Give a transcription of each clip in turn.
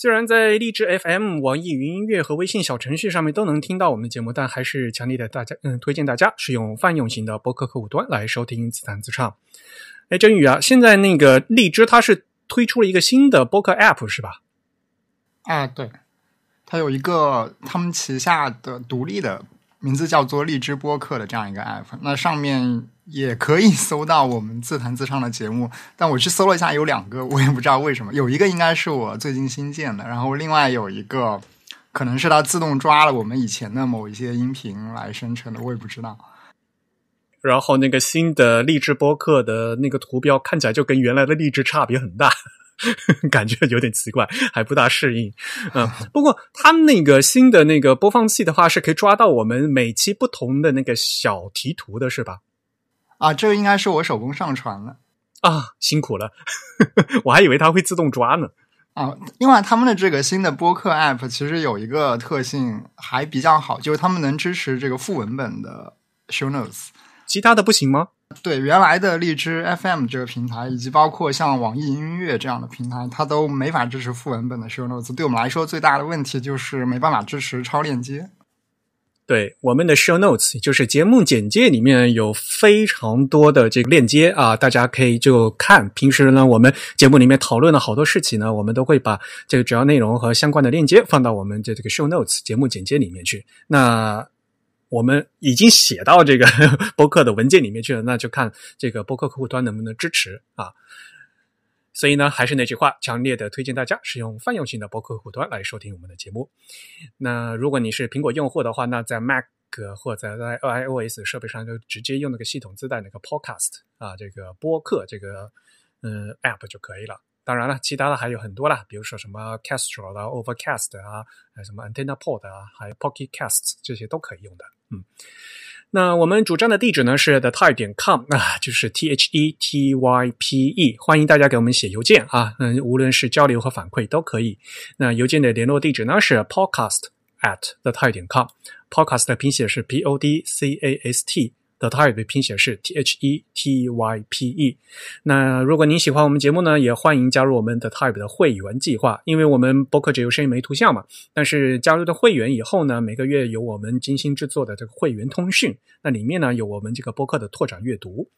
虽然在荔枝 FM、网易云音乐和微信小程序上面都能听到我们的节目，但还是强烈的大家嗯推荐大家使用泛用型的播客客户端来收听自弹自唱。哎，真宇啊，现在那个荔枝它是推出了一个新的播客 App 是吧？啊，对，它有一个他们旗下的独立的名字叫做荔枝播客的这样一个 App，那上面。也可以搜到我们自弹自唱的节目，但我去搜了一下，有两个，我也不知道为什么。有一个应该是我最近新建的，然后另外有一个可能是它自动抓了我们以前的某一些音频来生成的，我也不知道。然后那个新的励志播客的那个图标看起来就跟原来的励志差别很大，感觉有点奇怪，还不大适应。嗯，不过他们那个新的那个播放器的话，是可以抓到我们每期不同的那个小题图的，是吧？啊，这个应该是我手工上传了啊，辛苦了，我还以为它会自动抓呢。啊，另外他们的这个新的播客 App 其实有一个特性还比较好，就是他们能支持这个副文本的 Show Notes，其他的不行吗？对，原来的荔枝 FM 这个平台，以及包括像网易音乐这样的平台，它都没法支持副文本的 Show Notes。对我们来说，最大的问题就是没办法支持超链接。对我们的 show notes，就是节目简介里面有非常多的这个链接啊，大家可以就看。平时呢，我们节目里面讨论的好多事情呢，我们都会把这个主要内容和相关的链接放到我们的这个 show notes 节目简介里面去。那我们已经写到这个 播客的文件里面去了，那就看这个播客客户端能不能支持啊。所以呢，还是那句话，强烈的推荐大家使用泛用型的播客客户端来收听我们的节目。那如果你是苹果用户的话，那在 Mac 或者在 iOS 设备上就直接用那个系统自带那个 Podcast 啊，这个播客这个嗯 App 就可以了。当然了，其他的还有很多啦，比如说什么 Castro 啊、Overcast 啊、什么 AntennaPod 啊，还有 Pocket Casts 这些都可以用的。嗯。那我们主张的地址呢是 the type 点 com 啊，就是 t h e t y p e，欢迎大家给我们写邮件啊，嗯，无论是交流和反馈都可以。那邮件的联络地址呢是 podcast at the type 点 com，podcast 的拼写是 p o d c a s t。The Type 拼写是 T H E T Y P E。那如果您喜欢我们节目呢，也欢迎加入我们的 Type 的会员计划。因为我们播客只有声音没图像嘛，但是加入的会员以后呢，每个月有我们精心制作的这个会员通讯，那里面呢有我们这个播客的拓展阅读。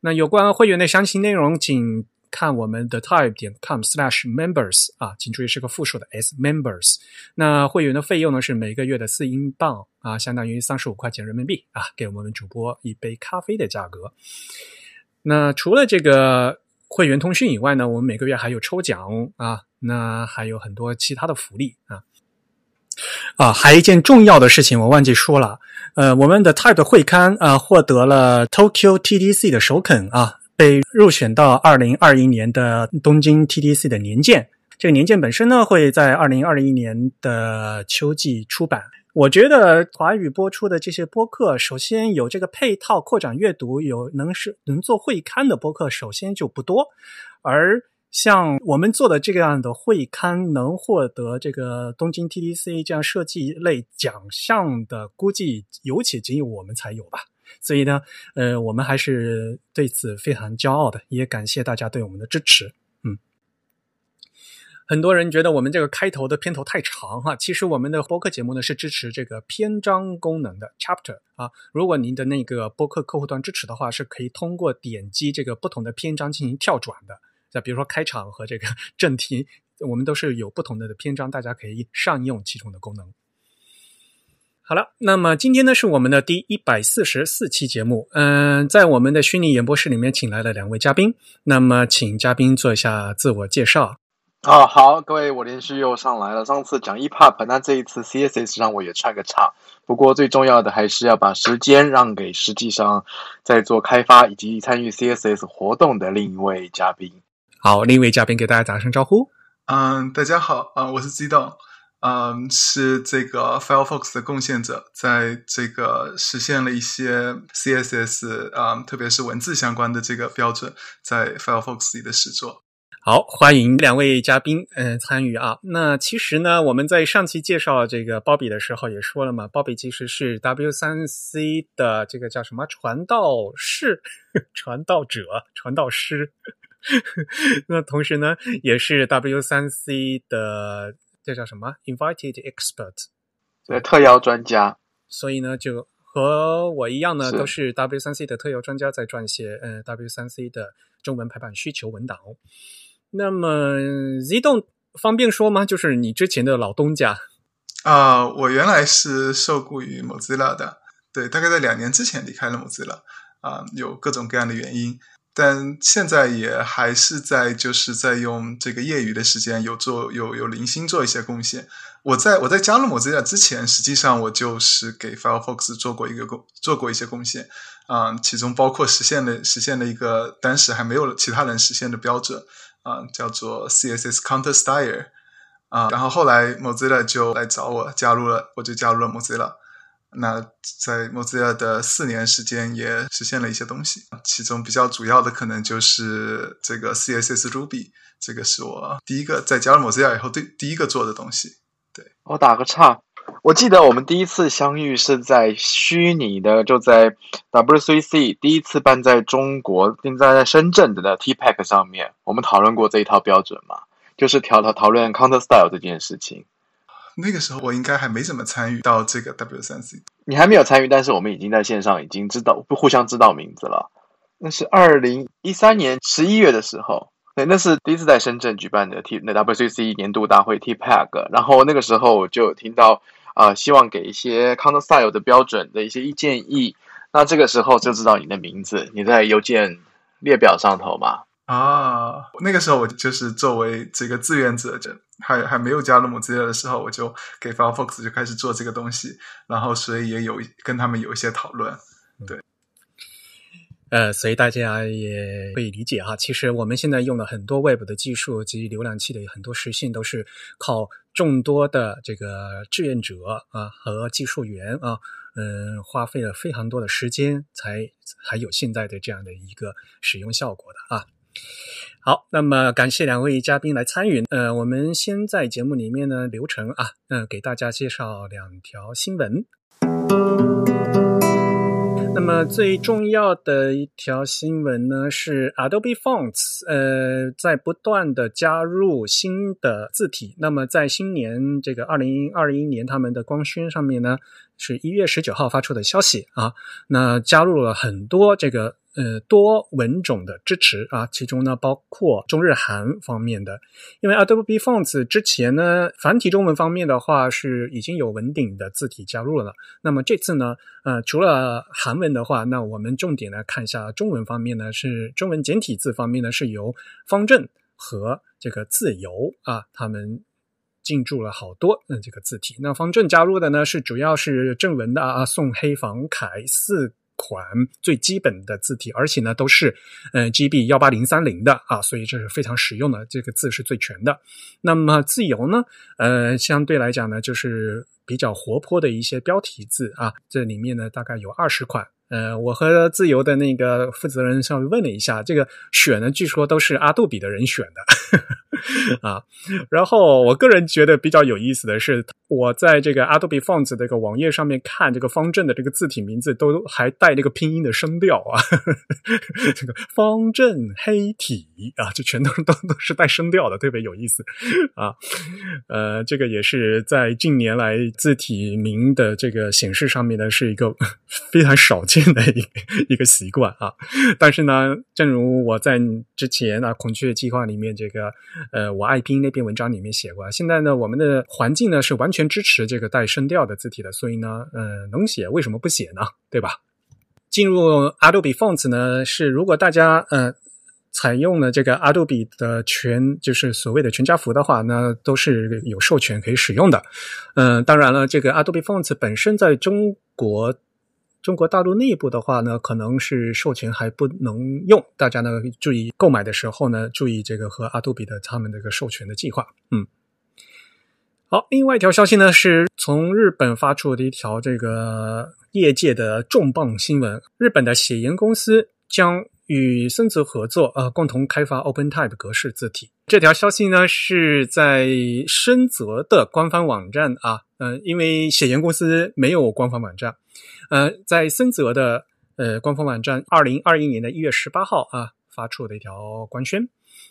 那有关会员的详细内容，请。看我们的 type 点 com slash members 啊，请注意是个复数的 s members。那会员的费用呢是每个月的四英镑啊，相当于三十五块钱人民币啊，给我们主播一杯咖啡的价格。那除了这个会员通讯以外呢，我们每个月还有抽奖啊，那还有很多其他的福利啊。啊，还一件重要的事情我忘记说了，呃，我们的 type 会刊啊获得了 Tokyo TDC 的首肯啊。被入选到二零二一年的东京 TDC 的年鉴，这个年鉴本身呢会在二零二一年的秋季出版。我觉得华语播出的这些播客，首先有这个配套扩展阅读，有能是能做会刊的播客，首先就不多。而像我们做的这个样的会刊，能获得这个东京 TDC 这样设计类奖项的，估计有且仅有我们才有吧。所以呢，呃，我们还是对此非常骄傲的，也感谢大家对我们的支持。嗯，很多人觉得我们这个开头的片头太长哈，其实我们的播客节目呢是支持这个篇章功能的 chapter 啊。如果您的那个播客客户端支持的话，是可以通过点击这个不同的篇章进行跳转的。再比如说开场和这个正题，我们都是有不同的篇章，大家可以善用其中的功能。好了，那么今天呢是我们的第一百四十四期节目。嗯，在我们的虚拟演播室里面，请来了两位嘉宾。那么，请嘉宾做一下自我介绍。啊，好，各位，我连续又上来了。上次讲 EPUB，那这一次 CSS 让我也串个场。不过最重要的还是要把时间让给实际上在做开发以及参与 CSS 活动的另一位嘉宾。好，另一位嘉宾给大家打声招呼。嗯，大家好，啊，我是激动。嗯，是这个 Firefox 的贡献者，在这个实现了一些 CSS 啊，特别是文字相关的这个标准，在 Firefox 里的实作。好，欢迎两位嘉宾，嗯，参与啊。那其实呢，我们在上期介绍这个鲍比的时候也说了嘛，鲍比其实是 W 三 C 的这个叫什么传道士、传道者、传道师。那同时呢，也是 W 三 C 的这叫什么 Invited Expert，对，特邀专家。所以呢，就和我一样呢，是都是 W 三 C 的特邀专家，在撰写呃 W 三 C 的中文排版需求文档。那么 Z 动方便说吗？就是你之前的老东家。啊、我原来是受雇于 Mozilla 的，对，大概在两年之前离开了 Mozilla，啊、有各种各样的原因，但现在也还是在就是在用这个业余的时间有做有有零星做一些贡献。我在我在加入 Mozilla 之前，实际上我就是给 Firefox 做过一个贡做过一些贡献，啊、其中包括实现了实现了一个当时还没有其他人实现的标准，啊、叫做 CSS Counter Style。啊，然后后来 Mozilla 就来找我加入了，我就加入了 Mozilla。那在 Mozilla 的四年时间，也实现了一些东西，其中比较主要的可能就是这个 CSS Ruby，这个是我第一个在加入 Mozilla 以后第第一个做的东西。对我打个岔，我记得我们第一次相遇是在虚拟的，就在 W3C 第一次办在中国，并在在深圳的 TPEC 上面，我们讨论过这一套标准嘛，就是调讨讨论 Counter Style 这件事情。那个时候我应该还没怎么参与到这个 W3C。你还没有参与，但是我们已经在线上已经知道互相知道名字了。那是二零一三年十一月的时候，对，那是第一次在深圳举办的 T 那 WCC 年度大会 T-PAg，然后那个时候我就有听到啊、呃希望给一些 Counter Style 的标准的一些建议。那这个时候就知道你的名字，你在邮件列表上头嘛。啊，那个时候我就是作为这个志愿者，就还还没有加入 Mozilla 的时候，我就给 Firefox 就开始做这个东西，然后所以也有跟他们有一些讨论。对呃，所以大家也可以理解哈，其实我们现在用的很多 Web 的技术及浏览器的很多实现，都是靠众多的这个志愿者啊和技术员啊，嗯，花费了非常多的时间，才还有现在的这样的一个使用效果的啊。好，那么感谢两位嘉宾来参与。呃，我们先在节目里面呢流程啊，嗯、给大家介绍两条新闻。那么最重要的一条新闻呢，是 Adobe Fonts，呃，在不断的加入新的字体。那么在新年这个二零二一年，他们的官宣上面呢，是一月十九号发出的消息啊，那加入了很多这个呃多文种的支持啊，其中呢包括中日韩方面的，因为 Adobe Fonts 之前呢繁体中文方面的话是已经有文鼎的字体加入了，那么这次呢，呃，除了韩文的话，那我们重点来看一下中文方面呢，是中文简体字方面呢是由方正和这个自由啊他们。进驻了好多嗯这个字体，那方正加入的呢是主要是正文的啊宋黑房楷四款最基本的字体，而且呢都是呃 GB 幺八零三零的啊，所以这是非常实用的，这个字是最全的。那么自由呢，呃相对来讲呢就是比较活泼的一些标题字啊，这里面呢大概有二十款。呃，我和自由的那个负责人稍微问了一下，这个选呢，据说都是阿杜比的人选的 啊。然后我个人觉得比较有意思的是，我在这个阿杜比 Fonts 这个网页上面看这个方正的这个字体名字，都还带这个拼音的声调啊，这个方正黑体啊，就全都都都是带声调的，特别有意思啊。呃，这个也是在近年来字体名的这个显示上面呢，是一个 非常少见的一一个习惯啊。但是呢，正如我在之前啊孔雀计划里面这个呃我爱拼那篇文章里面写过，现在呢我们的环境呢是完全支持这个带声调的字体的，所以呢，呃，能写为什么不写呢？对吧？进入 Adobe Fonts 呢，是如果大家呃采用了这个 Adobe 的全就是所谓的全家福的话，那都是有授权可以使用的。嗯、当然了，这个 Adobe Fonts 本身在中国中国大陆内部的话呢，可能是授权还不能用，大家呢注意购买的时候呢，注意这个和阿杜比的他们这个授权的计划。嗯。好，另外一条消息呢，是从日本发出的一条这个业界的重磅新闻：日本的写研公司将与森泽合作，呃，共同开发 OpenType 格式字体。这条消息呢是在深泽的官方网站啊，嗯，因为写研公司没有官方网站，呃，在森泽的呃官方网站，二零二一年的一月十八号啊发出的一条官宣。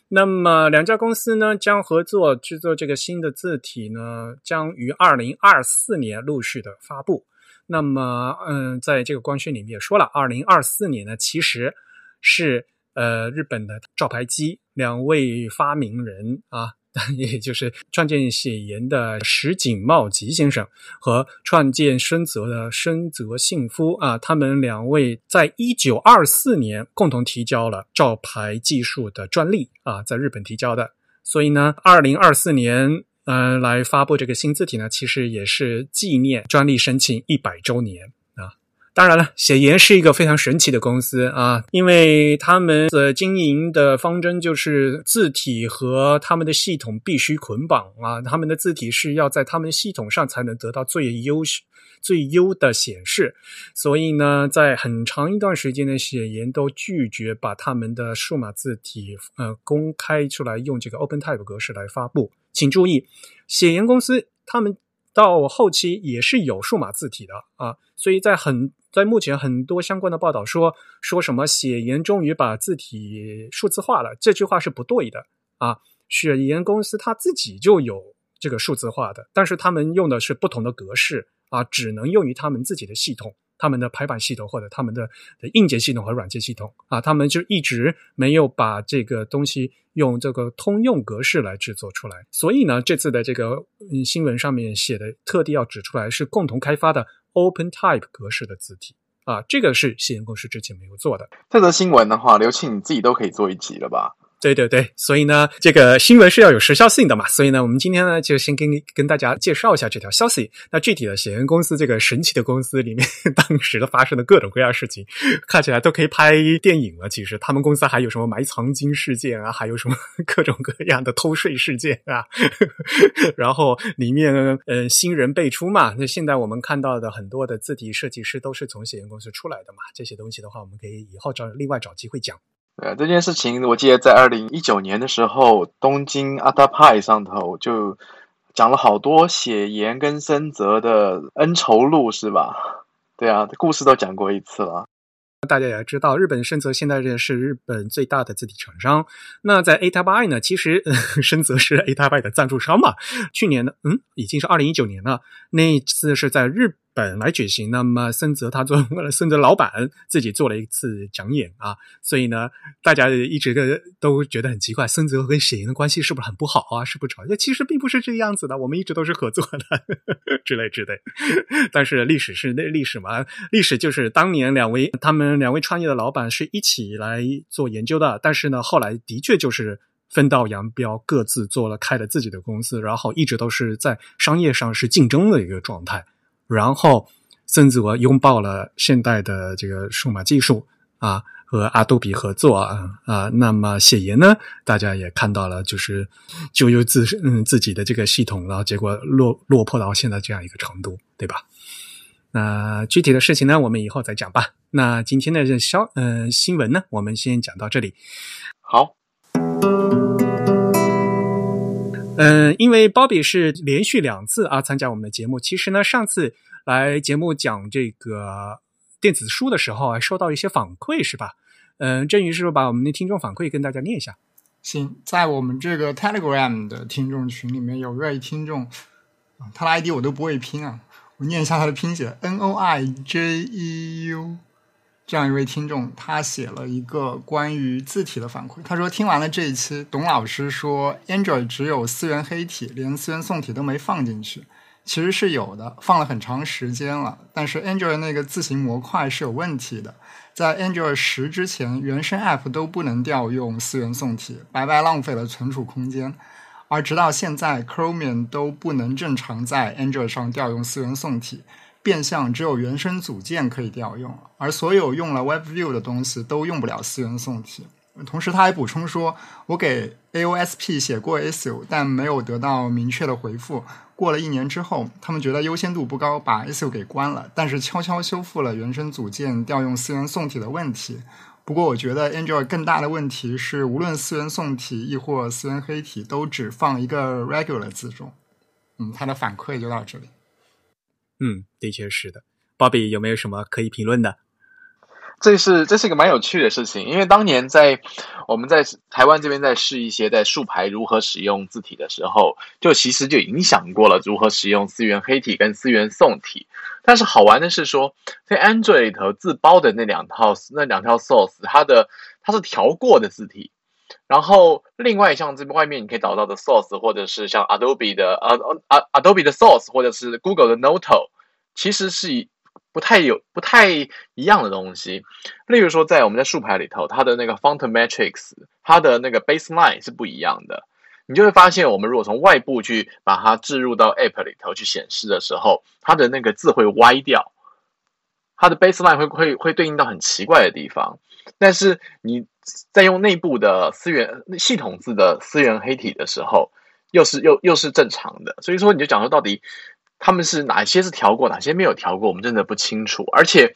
那么两家公司呢将合作制作这个新的字体呢，将于二零二四年陆续的发布。那么，嗯，在这个官宣里面也说了，二零二四年呢其实是呃日本的照牌机两位发明人啊，也就是创建写研的石井茂吉先生和创建深泽的深泽幸夫啊，他们两位在一九二四年共同提交了照牌技术的专利啊，在日本提交的。所以呢，二零二四年嗯来发布这个新字体呢，其实也是纪念专利申请一百周年。当然了，写研是一个非常神奇的公司啊，因为他们的经营的方针就是字体和他们的系统必须捆绑啊，他们的字体是要在他们系统上才能得到最优最优的显示，所以呢，在很长一段时间的写研都拒绝把他们的数码字体呃公开出来，用这个 OpenType 格式来发布。请注意，写研公司他们到后期也是有数码字体的啊，所以在很。在目前很多相关的报道说说什么写研终于把字体数字化了，这句话是不对的啊。雪研公司它自己就有这个数字化的，但是他们用的是不同的格式啊，只能用于他们自己的系统、他们的排版系统或者他们的的硬件系统和软件系统啊，他们就一直没有把这个东西用这个通用格式来制作出来。所以呢，这次的这个嗯新闻上面写的特地要指出来是共同开发的。OpenType 格式的字体啊，这个是西研公司之前没有做的。这则新闻的话，刘庆你自己都可以做一集了吧？对对对，所以呢，这个新闻是要有时效性的嘛，所以呢，我们今天呢就先跟跟大家介绍一下这条消息。那具体的写研公司这个神奇的公司里面，当时的发生的各种各样事情，看起来都可以拍电影了。其实他们公司还有什么埋藏金事件啊，还有什么各种各样的偷税事件啊，然后里面呃新人辈出嘛。那现在我们看到的很多的字体设计师都是从写研公司出来的嘛。这些东西的话，我们可以以后找另外找机会讲。对这件事情，我记得在二零一九年的时候，东京阿达派上头就讲了好多写言跟森泽的恩仇录，是吧？对啊，故事都讲过一次了。大家也知道，日本深泽现在这是日本最大的字体厂商。那在 A Type I 呢，其实 深泽是 A Type I 的赞助商嘛。去年呢，嗯，已经是二零一九年了，那一次是在日。本来举行，那么森泽他做 森泽老板自己做了一次讲演啊，所以呢，大家一直都觉得很奇怪，森泽跟写研的关系是不是很不好啊？是不是吵架？其实并不是这个样子的，我们一直都是合作的呵呵 之类之类。但是历史是那历史嘛，历史就是当年两位他们两位创业的老板是一起来做研究的，但是呢，后来的确就是分道扬镳，各自做了开了自己的公司，然后一直都是在商业上是竞争的一个状态。然后，甚至我拥抱了现代的这个数码技术啊，和阿杜比合作啊啊。那么写研呢，大家也看到了，就是就有自嗯自己的这个系统，然后结果落落魄到现在这样一个程度，对吧？那具体的事情呢，我们以后再讲吧。那今天的这消嗯新闻呢，我们先讲到这里。好。嗯，因为鲍比是连续两次啊参加我们的节目。其实呢，上次来节目讲这个电子书的时候啊，收到一些反馈，是吧？嗯，振宇是不是把我们的听众反馈跟大家念一下？行，在我们这个 Telegram 的听众群里面有位听众，他的 ID 我都不会拼啊，我念一下他的拼写：N O I J E U。这样一位听众，他写了一个关于字体的反馈。他说：“听完了这一期，董老师说 Android 只有思源黑体，连思源宋体都没放进去。其实是有的，放了很长时间了。但是 Android 那个字形模块是有问题的，在 Android 十之前，原生 App 都不能调用思源宋体，白白浪费了存储空间。而直到现在，Chromium 都不能正常在 Android 上调用思源宋体。”变相只有原生组件可以调用，而所有用了 WebView 的东西都用不了思源宋体。同时他还补充说，我给 AOSP 写过 issue，但没有得到明确的回复。过了一年之后，他们觉得优先度不高，把 issue 给关了，但是悄悄修复了原生组件调用思源宋体的问题。不过，我觉得 Android 更大的问题是，无论思源宋体亦或思源黑体，都只放一个 regular 字重。嗯，他的反馈就到这里。嗯，的确是的。Bobby 有没有什么可以评论的？这是这是一个蛮有趣的事情，因为当年在我们在台湾这边在试一些在竖排如何使用字体的时候，就其实就影响过了如何使用思源黑体跟思源宋体。但是好玩的是说，在 Android 里头自包的那两套那两套 source，它的它是调过的字体。然后另外像这外面你可以找到的 source，或者是像 Adobe 的呃呃 Adobe 的 source，或者是 Google 的 Noto，其实是以。不太有不太一样的东西，例如说，在我们在竖排里头，它的那个 font matrix，它的那个 baseline 是不一样的。你就会发现，我们如果从外部去把它置入到 app 里头去显示的时候，它的那个字会歪掉，它的 baseline 会会会对应到很奇怪的地方。但是你在用内部的思源系统字的思源黑体的时候，又是又又是正常的。所以说，你就讲说到底。他们是哪些是调过，哪些没有调过，我们真的不清楚。而且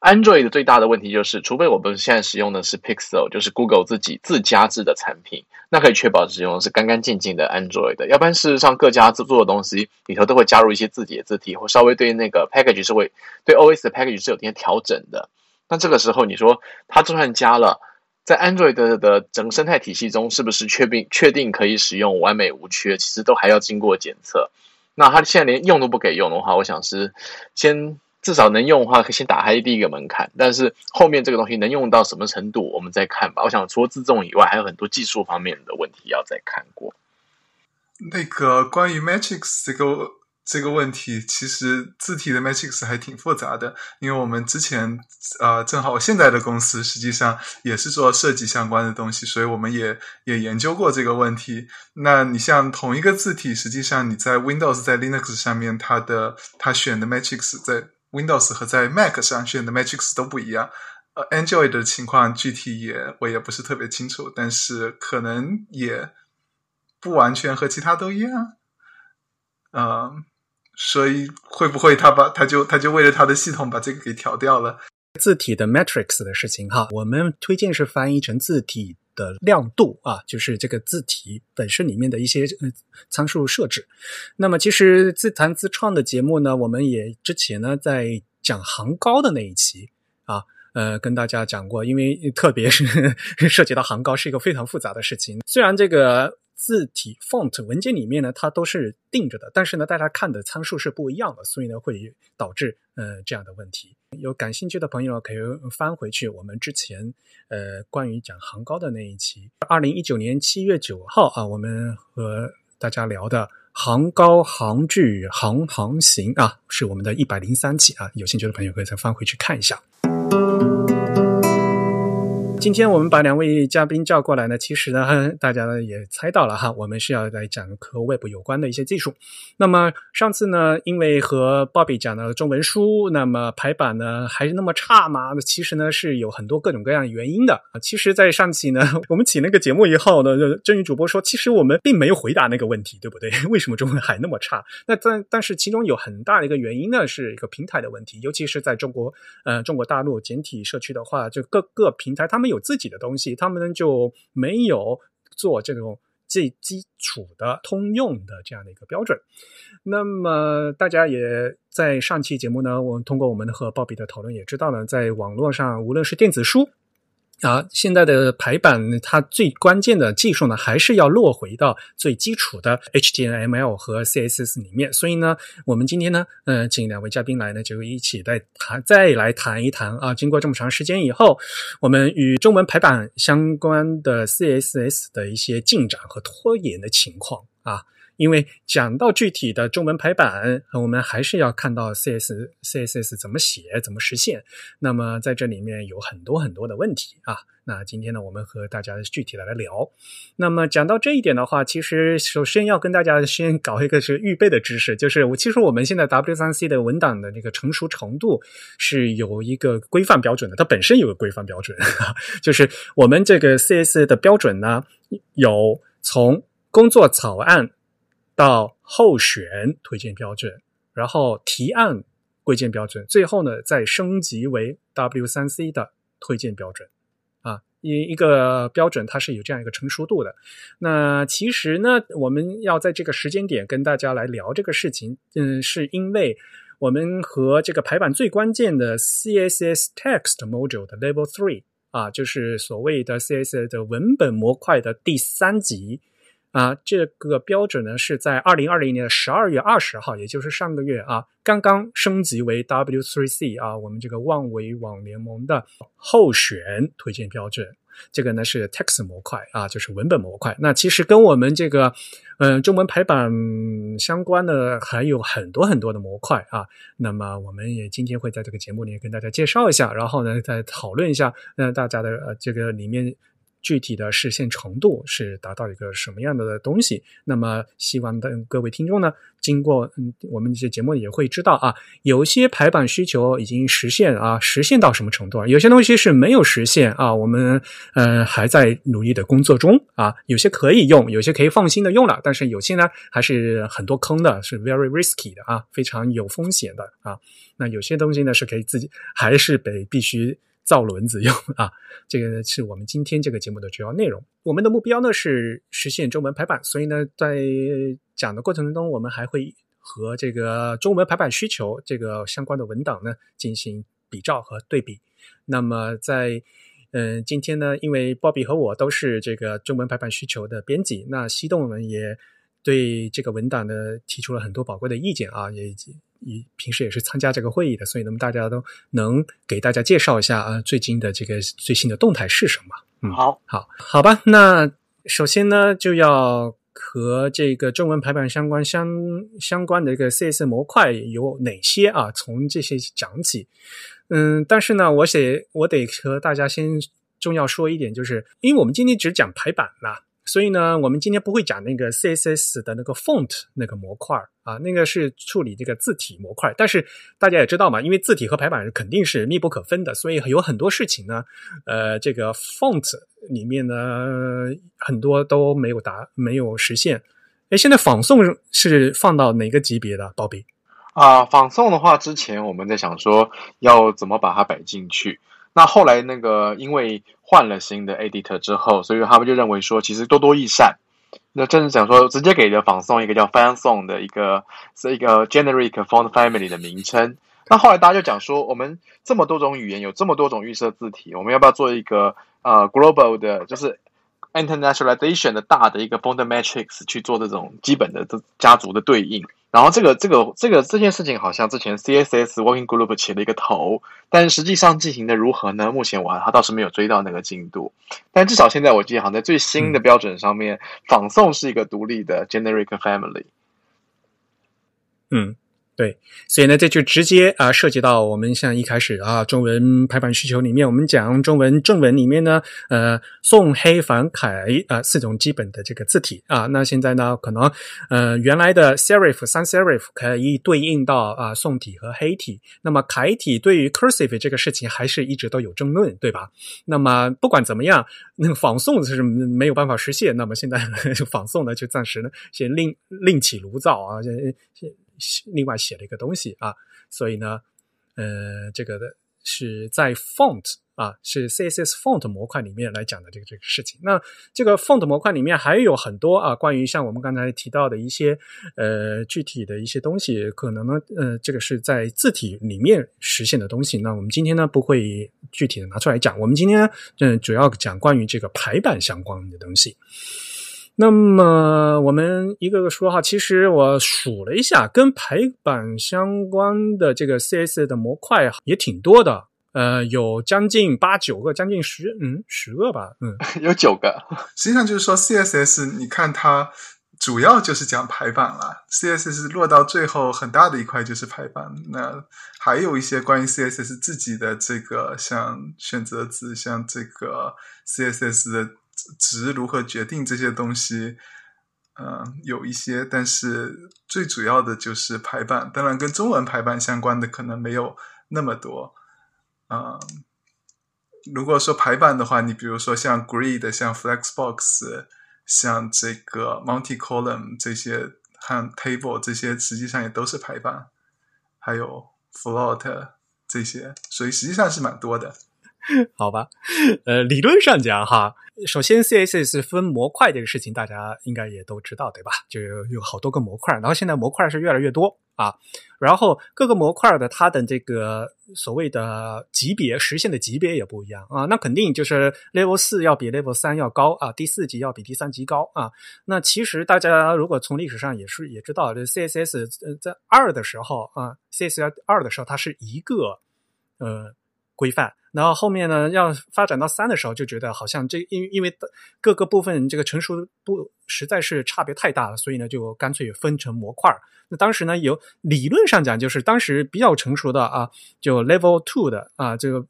，Android 的最大的问题就是，除非我们现在使用的是 Pixel，就是 Google 自己自家制的产品，那可以确保使用的是干干净净的 Android 的。要不然，事实上各家制作的东西里头都会加入一些自己的字体，或稍微对那个 package 是会对 OS 的 package 是有点调整的。那这个时候，你说它就算加了，在 Android 的整个生态体系中，是不是确定确定可以使用完美无缺？其实都还要经过检测。那它现在连用都不给用的话，我想是先至少能用的话，可以先打开第一个门槛。但是后面这个东西能用到什么程度，我们再看吧。我想除了自重以外，还有很多技术方面的问题要再看过。那个关于 Matrix 这个。这个问题其实字体的 matrix 还挺复杂的，因为我们之前啊，正好现在的公司实际上也是做设计相关的东西，所以我们也也研究过这个问题。那你像同一个字体，实际上你在 Windows 在 Linux 上面，它的它选的 matrix 在 Windows 和在 Mac 上选的 matrix 都不一样。呃，Android 的情况具体也我也不是特别清楚，但是可能也不完全和其他都一样。嗯。所以会不会他把他就他就为了他的系统把这个给调掉了？字体的 matrix 的事情哈，我们推荐是翻译成字体的亮度啊，就是这个字体本身里面的一些参数设置。那么其实自弹自创的节目呢，我们也之前呢在讲行高的那一期啊，呃，跟大家讲过，因为特别是 涉及到行高是一个非常复杂的事情，虽然这个。字体 font 文件里面呢，它都是定着的，但是呢，大家看的参数是不一样的，所以呢，会导致呃这样的问题。有感兴趣的朋友可以翻回去我们之前呃关于讲行高的那一期，二零一九年七月九号啊，我们和大家聊的行高行距行行行啊，是我们的一百零三期啊，有兴趣的朋友可以再翻回去看一下。今天我们把两位嘉宾叫过来呢，其实呢，大家呢也猜到了哈，我们是要来讲和 Web 有关的一些技术。那么上次呢，因为和 Bobby 讲的中文书，那么排版呢还是那么差嘛？那其实呢是有很多各种各样原因的。其实，在上期呢，我们起那个节目以后呢，真宇主播说，其实我们并没有回答那个问题，对不对？为什么中文还那么差？那但但是其中有很大的一个原因呢，是一个平台的问题，尤其是在中国呃中国大陆简体社区的话，就各个平台他们有。有自己的东西，他们呢就没有做这种最基础的通用的这样的一个标准。那么大家也在上期节目呢，我们通过我们和鲍比的讨论也知道了，在网络上无论是电子书。啊，现在的排版它最关键的技术呢，还是要落回到最基础的 HTML 和 CSS 里面。所以呢，我们今天呢，嗯，请两位嘉宾来呢，就一起再谈，再来谈一谈啊。经过这么长时间以后，我们与中文排版相关的 CSS 的一些进展和拖延的情况啊。因为讲到具体的中文排版，我们还是要看到 CS CSS 怎么写、怎么实现。那么在这里面有很多很多的问题啊。那今天呢，我们和大家具体的来聊。那么讲到这一点的话，其实首先要跟大家先搞一个是预备的知识，就是我其实我们现在 W3C 的文档的这个成熟程度是有一个规范标准的，它本身有个规范标准，就是我们这个 CS 的标准呢，有从工作草案到候选推荐标准，然后提案规荐标准，最后呢再升级为 W3C 的推荐标准。啊一一个标准，它是有这样一个成熟度的。那其实呢，我们要在这个时间点跟大家来聊这个事情，嗯，是因为我们和这个排版最关键的 CSS Text Module 的 Level Three 啊，就是所谓的 CSS 的文本模块的第三级。啊，这个标准呢是在二零二零年的十二月二十号，也就是上个月啊，刚刚升级为 W3C 啊，我们这个万维网联盟的候选推荐标准。这个呢是 text 模块啊，就是文本模块。那其实跟我们这个嗯中文排版相关的还有很多很多的模块啊。那么我们也今天会在这个节目里跟大家介绍一下，然后呢再讨论一下，那大家的呃这个里面。具体的实现程度是达到一个什么样的东西？那么希望的各位听众呢，经过嗯我们这些节目也会知道啊，有些排版需求已经实现啊，实现到什么程度啊？有些东西是没有实现啊，我们呃还在努力的工作中啊。有些可以用，有些可以放心的用了，但是有些呢还是很多坑的，是 very risky 的啊，非常有风险的啊。那有些东西呢是可以自己还是得必须。造轮子用啊，这个是我们今天这个节目的主要内容。我们的目标呢是实现中文排版，所以呢，在讲的过程中，我们还会和这个中文排版需求这个相关的文档呢进行比照和对比。那么在嗯，今天呢，因为鲍比和我都是这个中文排版需求的编辑，那西动呢也对这个文档呢提出了很多宝贵的意见啊，也。你平时也是参加这个会议的，所以那么大家都能给大家介绍一下啊，最近的这个最新的动态是什么？嗯，好，好，好吧。那首先呢，就要和这个中文排版相关相相关的这个 CS 模块有哪些啊？从这些讲起。嗯，但是呢，我得我得和大家先重要说一点，就是因为我们今天只讲排版嘛。所以呢，我们今天不会讲那个 CSS 的那个 font 那个模块啊，那个是处理这个字体模块。但是大家也知道嘛，因为字体和排版肯定是密不可分的，所以有很多事情呢，呃，这个 font 里面呢很多都没有达没有实现。哎，现在仿宋是放到哪个级别的，宝贝？啊，仿宋的话，之前我们在想说要怎么把它摆进去。那后来那个因为换了新的 editor 之后，所以他们就认为说，其实多多益善。那正是讲说，直接给的仿宋一个叫 fan song 的一个是一个 generic font family 的名称。那后来大家就讲说，我们这么多种语言，有这么多种预设字体，我们要不要做一个呃 global 的，就是 internationalization 的大的一个 font matrix 去做这种基本的这家族的对应？然后这个这个这个这件事情好像之前 CSS Working Group 起了一个头，但实际上进行的如何呢？目前我还倒是没有追到那个进度，但至少现在我记得好像在最新的标准上面，仿宋是一个独立的 Generic Family。嗯。对，所以呢，这就直接啊涉及到我们像一开始啊中文排版需求里面，我们讲中文正文里面呢，呃，宋黑繁楷啊四种基本的这个字体啊，那现在呢，可能呃原来的 serif sans serif 可以对应到啊宋体和黑体，那么楷体对于 cursive 这个事情还是一直都有争论，对吧？那么不管怎么样，那个仿宋是没有办法实现，那么现在 仿宋呢就暂时呢先另另起炉灶啊，先先。另外写了一个东西啊，所以呢，呃，这个的是在 font 啊，是 CSS font 模块里面来讲的这个这个事情。那这个 font 模块里面还有很多啊，关于像我们刚才提到的一些呃具体的一些东西，可能呢，呃，这个是在字体里面实现的东西。那我们今天呢不会具体的拿出来讲，我们今天嗯主要讲关于这个排版相关的东西。那么我们一个个说哈，其实我数了一下，跟排版相关的这个 CS 的模块也挺多的，呃，有将近八九个，将近十，嗯，十个吧，嗯，有九个。实际上就是说，CSS，你看它主要就是讲排版了，CSS 落到最后很大的一块就是排版。那还有一些关于 CSS 自己的这个，像选择词，像这个 CSS 的值如何决定这些东西，嗯，有一些，但是最主要的就是排版。当然，跟中文排版相关的可能没有那么多。嗯，如果说排版的话，你比如说像 Grid，像 Flexbox。像这个 multi column 这些和 table 这些，实际上也都是排版，还有 float 这些，所以实际上是蛮多的。好吧，呃，理论上讲哈，首先 CSS 分模块这个事情，大家应该也都知道对吧？就有好多个模块，然后现在模块是越来越多。啊，然后各个模块的它的这个所谓的级别实现的级别也不一样啊，那肯定就是 Level 四要比 Level 三要高啊，第四级要比第三级高啊。那其实大家如果从历史上也是也知道，这 CSS 在二的时候啊，CSS 二的时候它是一个呃规范。然后后面呢，要发展到三的时候，就觉得好像这因因为各个部分这个成熟不实在是差别太大了，所以呢，就干脆分成模块。那当时呢，有理论上讲，就是当时比较成熟的啊，就 Level Two 的啊，这个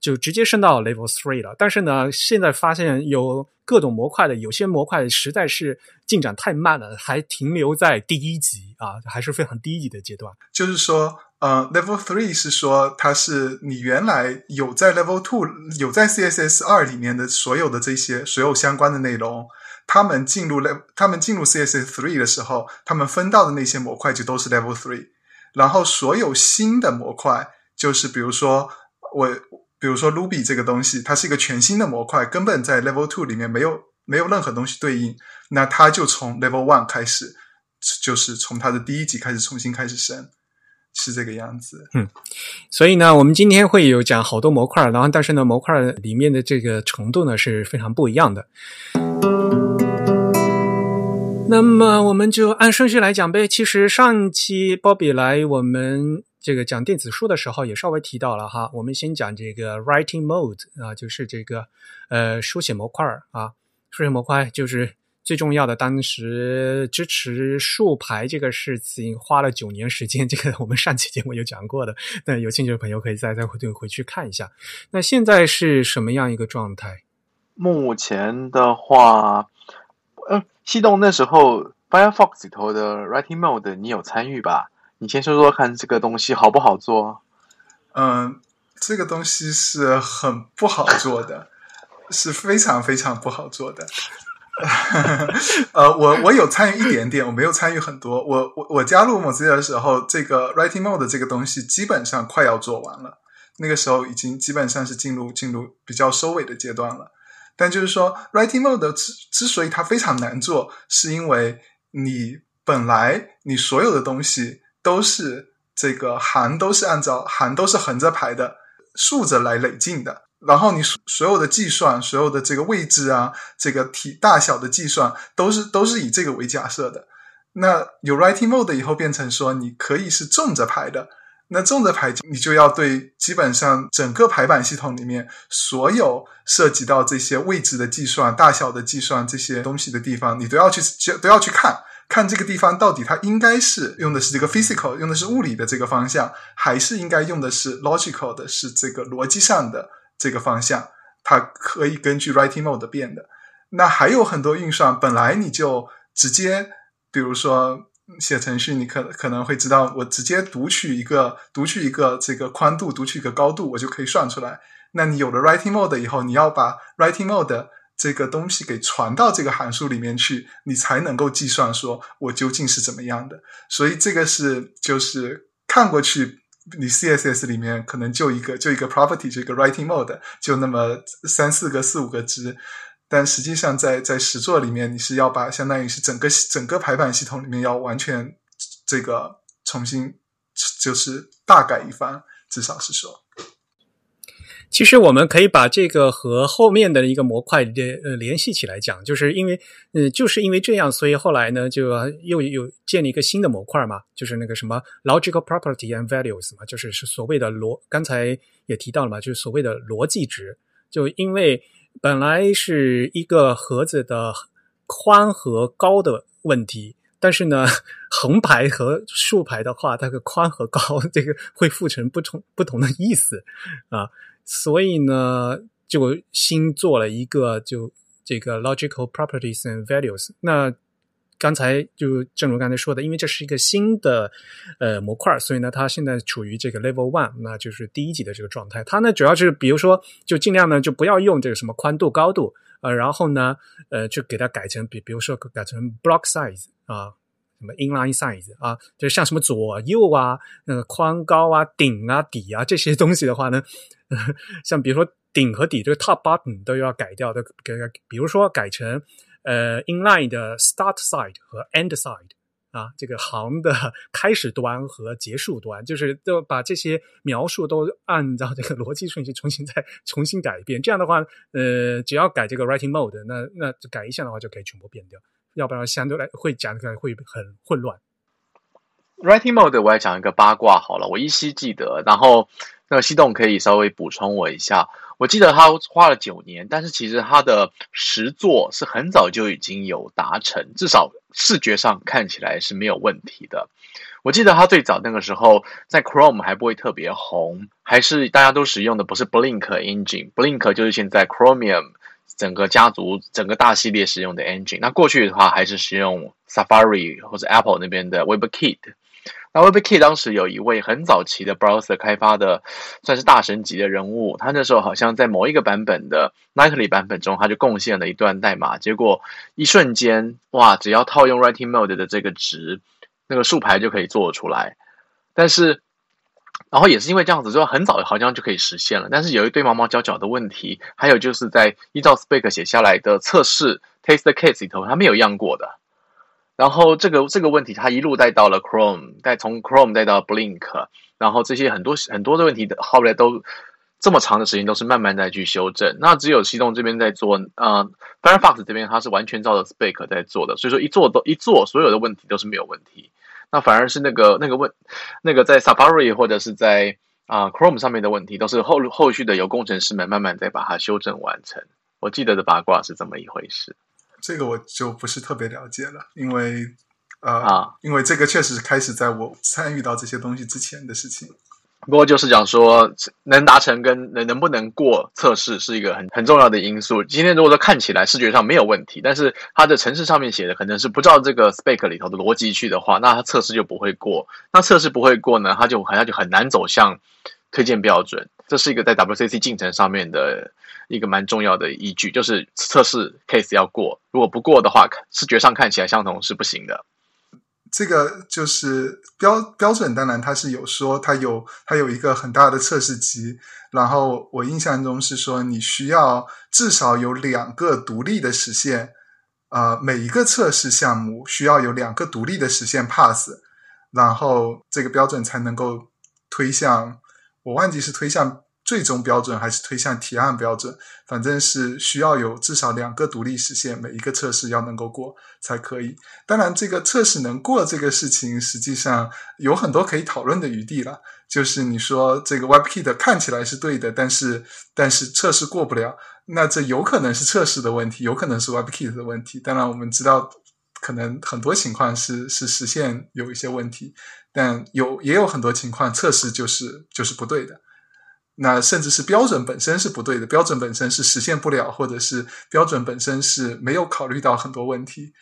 就直接升到 Level Three 了。但是呢，现在发现有各种模块的，有些模块实在是进展太慢了，还停留在第一级啊，还是非常低级的阶段。就是说。呃，Level Three 是说它是你原来有在 Level Two 有在 CSS 二里面的所有的这些所有相关的内容，他们进入 Level 他们进入 CSS Three 的时候，他们分到的那些模块就都是 Level Three，然后所有新的模块就是比如说我比如说 Ruby 这个东西，它是一个全新的模块，根本在 Level Two 里面没有没有任何东西对应，那它就从 Level One 开始，就是从它的第一级开始重新开始升。是这个样子，嗯，所以呢，我们今天会有讲好多模块，然后但是呢，模块里面的这个程度呢是非常不一样的。那么我们就按顺序来讲呗。其实上一期鲍比来我们这个讲电子书的时候也稍微提到了哈，我们先讲这个 writing mode 啊，就是这个呃书写模块啊，书写模块就是。最重要的，当时支持竖排这个事情花了九年时间，这个我们上期节目有讲过的。那有兴趣的朋友可以再再回回去看一下。那现在是什么样一个状态？目前的话，嗯，西动那时候 Firefox 里头的 Writing Mode 你有参与吧？你先说说看，这个东西好不好做？嗯，这个东西是很不好做的，是非常非常不好做的。呃，我我有参与一点点，我没有参与很多。我我我加入 Mozilla 的时候，这个 Writing Mode 这个东西基本上快要做完了。那个时候已经基本上是进入进入比较收尾的阶段了。但就是说，Writing Mode 之之所以它非常难做，是因为你本来你所有的东西都是这个行都是按照行都是横着排的，竖着来累进的。然后你所有的计算，所有的这个位置啊，这个体大小的计算，都是都是以这个为假设的。那有 writing mode 以后，变成说你可以是纵着排的。那纵着排，你就要对基本上整个排版系统里面所有涉及到这些位置的计算、大小的计算这些东西的地方，你都要去都要去看看这个地方到底它应该是用的是这个 physical，用的是物理的这个方向，还是应该用的是 logical 的，是这个逻辑上的。这个方向，它可以根据 writing mode 变的。那还有很多运算，本来你就直接，比如说写程序，你可可能会知道，我直接读取一个，读取一个这个宽度，读取一个高度，我就可以算出来。那你有了 writing mode 以后，你要把 writing mode 这个东西给传到这个函数里面去，你才能够计算说我究竟是怎么样的。所以这个是就是看过去。你 CSS 里面可能就一个就一个 property，就一个 writing mode，就那么三四个、四五个值，但实际上在在实作里面，你是要把相当于是整个整个排版系统里面要完全这个重新就是大改一番，至少是说。其实我们可以把这个和后面的一个模块联呃联系起来讲，就是因为嗯就是因为这样，所以后来呢就又有建立一个新的模块嘛，就是那个什么 logical property and values 嘛，就是是所谓的逻，刚才也提到了嘛，就是所谓的逻辑值。就因为本来是一个盒子的宽和高的问题。但是呢，横排和竖排的话，它的宽和高这个会复成不同不同的意思啊，所以呢，就新做了一个就这个 logical properties and values。那刚才就正如刚才说的，因为这是一个新的呃模块，所以呢，它现在处于这个 level one，那就是第一级的这个状态。它呢，主要是比如说，就尽量呢就不要用这个什么宽度、高度，呃，然后呢，呃，就给它改成比比如说改成 block size 啊，什么 inline size 啊，就像什么左右啊，那个宽高啊、顶啊、底啊这些东西的话呢，像比如说顶和底这个 top button 都要改掉的，给比如说改成。呃，inline 的 start side 和 end side 啊，这个行的 开始端和结束端，就是都把这些描述都按照这个逻辑顺序重新再重新改一遍。这样的话，呃，只要改这个 writing mode，那那改一下的话就可以全部变掉，要不然相对来会讲起来会很混乱。writing mode 我来讲一个八卦好了，我依稀记得，然后那个西洞可以稍微补充我一下。我记得他花了九年，但是其实他的实作是很早就已经有达成，至少视觉上看起来是没有问题的。我记得他最早那个时候在 Chrome 还不会特别红，还是大家都使用的不是 Blink Engine，Blink 就是现在 Chromium 整个家族整个大系列使用的 Engine。那过去的话还是使用 Safari 或者 Apple 那边的 WebKit。那 WebKit 当时有一位很早期的 browser 开发的，算是大神级的人物。他那时候好像在某一个版本的 Nightly 版本中，他就贡献了一段代码。结果一瞬间，哇！只要套用 Writing Mode 的这个值，那个竖排就可以做出来。但是，然后也是因为这样子，之后很早好像就可以实现了。但是有一堆毛毛角角的问题，还有就是在依照 Spec 写下来的测试 Test Case 里头，他没有样过的。然后这个这个问题，它一路带到了 Chrome，再从 Chrome 带到 Blink，然后这些很多很多的问题后来都这么长的时间都是慢慢在去修正。那只有西动这边在做，呃，Firefox 这边它是完全照着 Spec 在做的，所以说一做都一做，所有的问题都是没有问题。那反而是那个那个问那个在 Safari 或者是在啊 Chrome 上面的问题，都是后后续的由工程师们慢慢再把它修正完成。我记得的八卦是这么一回事。这个我就不是特别了解了，因为呃，因为这个确实是开始在我参与到这些东西之前的事情。不过就是讲说，能达成跟能能不能过测试是一个很很重要的因素。今天如果说看起来视觉上没有问题，但是它的程式上面写的可能是不照这个 spec 里头的逻辑去的话，那它测试就不会过。那测试不会过呢，它就好像就很难走向推荐标准。这是一个在 WCC 进程上面的。一个蛮重要的依据就是测试 case 要过，如果不过的话，视觉上看起来相同是不行的。这个就是标标准，当然它是有说它有它有一个很大的测试集，然后我印象中是说你需要至少有两个独立的实现，呃，每一个测试项目需要有两个独立的实现 pass，然后这个标准才能够推向，我忘记是推向。最终标准还是推向提案标准，反正是需要有至少两个独立实现，每一个测试要能够过才可以。当然，这个测试能过这个事情，实际上有很多可以讨论的余地了。就是你说这个 WebKit 看起来是对的，但是但是测试过不了，那这有可能是测试的问题，有可能是 WebKit 的问题。当然，我们知道可能很多情况是是实现有一些问题，但有也有很多情况测试就是就是不对的。那甚至是标准本身是不对的，标准本身是实现不了，或者是标准本身是没有考虑到很多问题，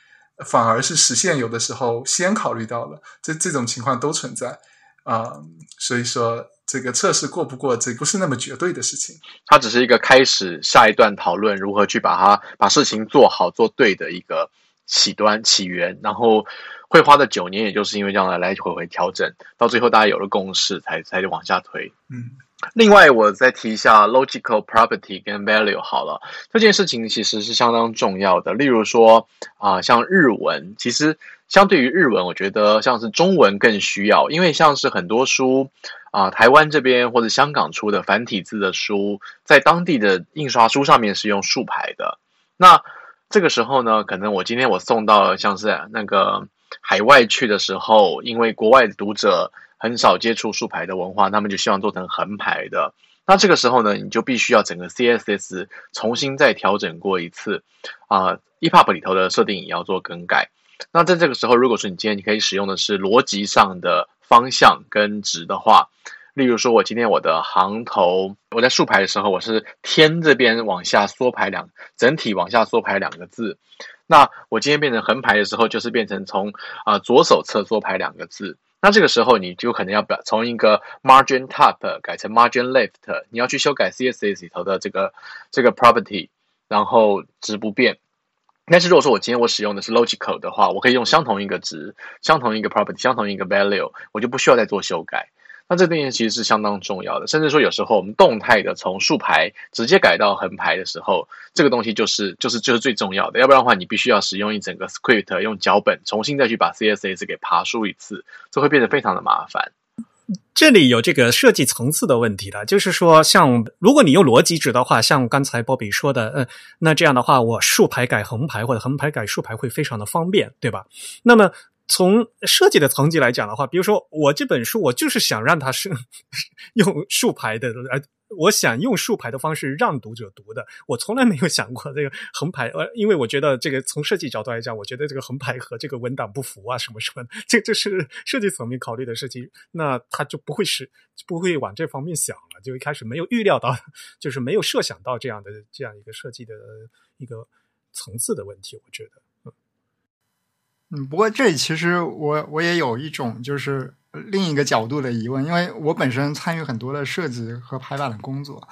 反而是实现有的时候先考虑到了，这这种情况都存在啊。所以说，这个测试过不过，这不是那么绝对的事情。它只是一个开始，下一段讨论如何去把它把事情做好做对的一个起端起源，然后会花的九年，也就是因为这样来来回回调整，到最后大家有了共识，才才往下推。嗯。另外，我再提一下 logical property 跟 value 好了，这件事情其实是相当重要的。例如说啊，像日文，其实相对于日文，我觉得像是中文更需要，因为像是很多书啊，台湾这边或者香港出的繁体字的书，在当地的印刷书上面是用竖排的。那这个时候呢，可能我今天我送到像是那个海外去的时候，因为国外的读者。很少接触竖排的文化，他们就希望做成横排的。那这个时候呢，你就必须要整个 CSS 重新再调整过一次啊，EPUB 里头的设定也要做更改。那在这个时候，如果说你今天你可以使用的是逻辑上的方向跟值的话，例如说我今天我的行头，我在竖排的时候，我是天这边往下缩排两，整体往下缩排两个字。那我今天变成横排的时候，就是变成从啊左手侧缩排两个字。那这个时候你就可能要把从一个 margin top 改成 margin left，你要去修改 CSS 里头的这个这个 property，然后值不变。但是如果说我今天我使用的是 logical 的话，我可以用相同一个值、相同一个 property、相同一个 value，我就不需要再做修改。那这边其实是相当重要的，甚至说有时候我们动态的从竖排直接改到横排的时候，这个东西就是就是就是最重要的。要不然的话，你必须要使用一整个 script 用脚本重新再去把 CSS 给爬梳一次，这会变得非常的麻烦。这里有这个设计层次的问题了，就是说，像如果你用逻辑值的话，像刚才波比说的，嗯，那这样的话，我竖排改横排或者横排改竖排会非常的方便，对吧？那么从设计的层级来讲的话，比如说我这本书，我就是想让它是用竖排的，呃。我想用竖排的方式让读者读的，我从来没有想过这个横排，呃，因为我觉得这个从设计角度来讲，我觉得这个横排和这个文档不符啊，什么什么，这这是设计层面考虑的事情，那他就不会是不会往这方面想了，就一开始没有预料到，就是没有设想到这样的这样一个设计的一个层次的问题，我觉得，嗯，不过这里其实我我也有一种就是。另一个角度的疑问，因为我本身参与很多的设计和排版的工作，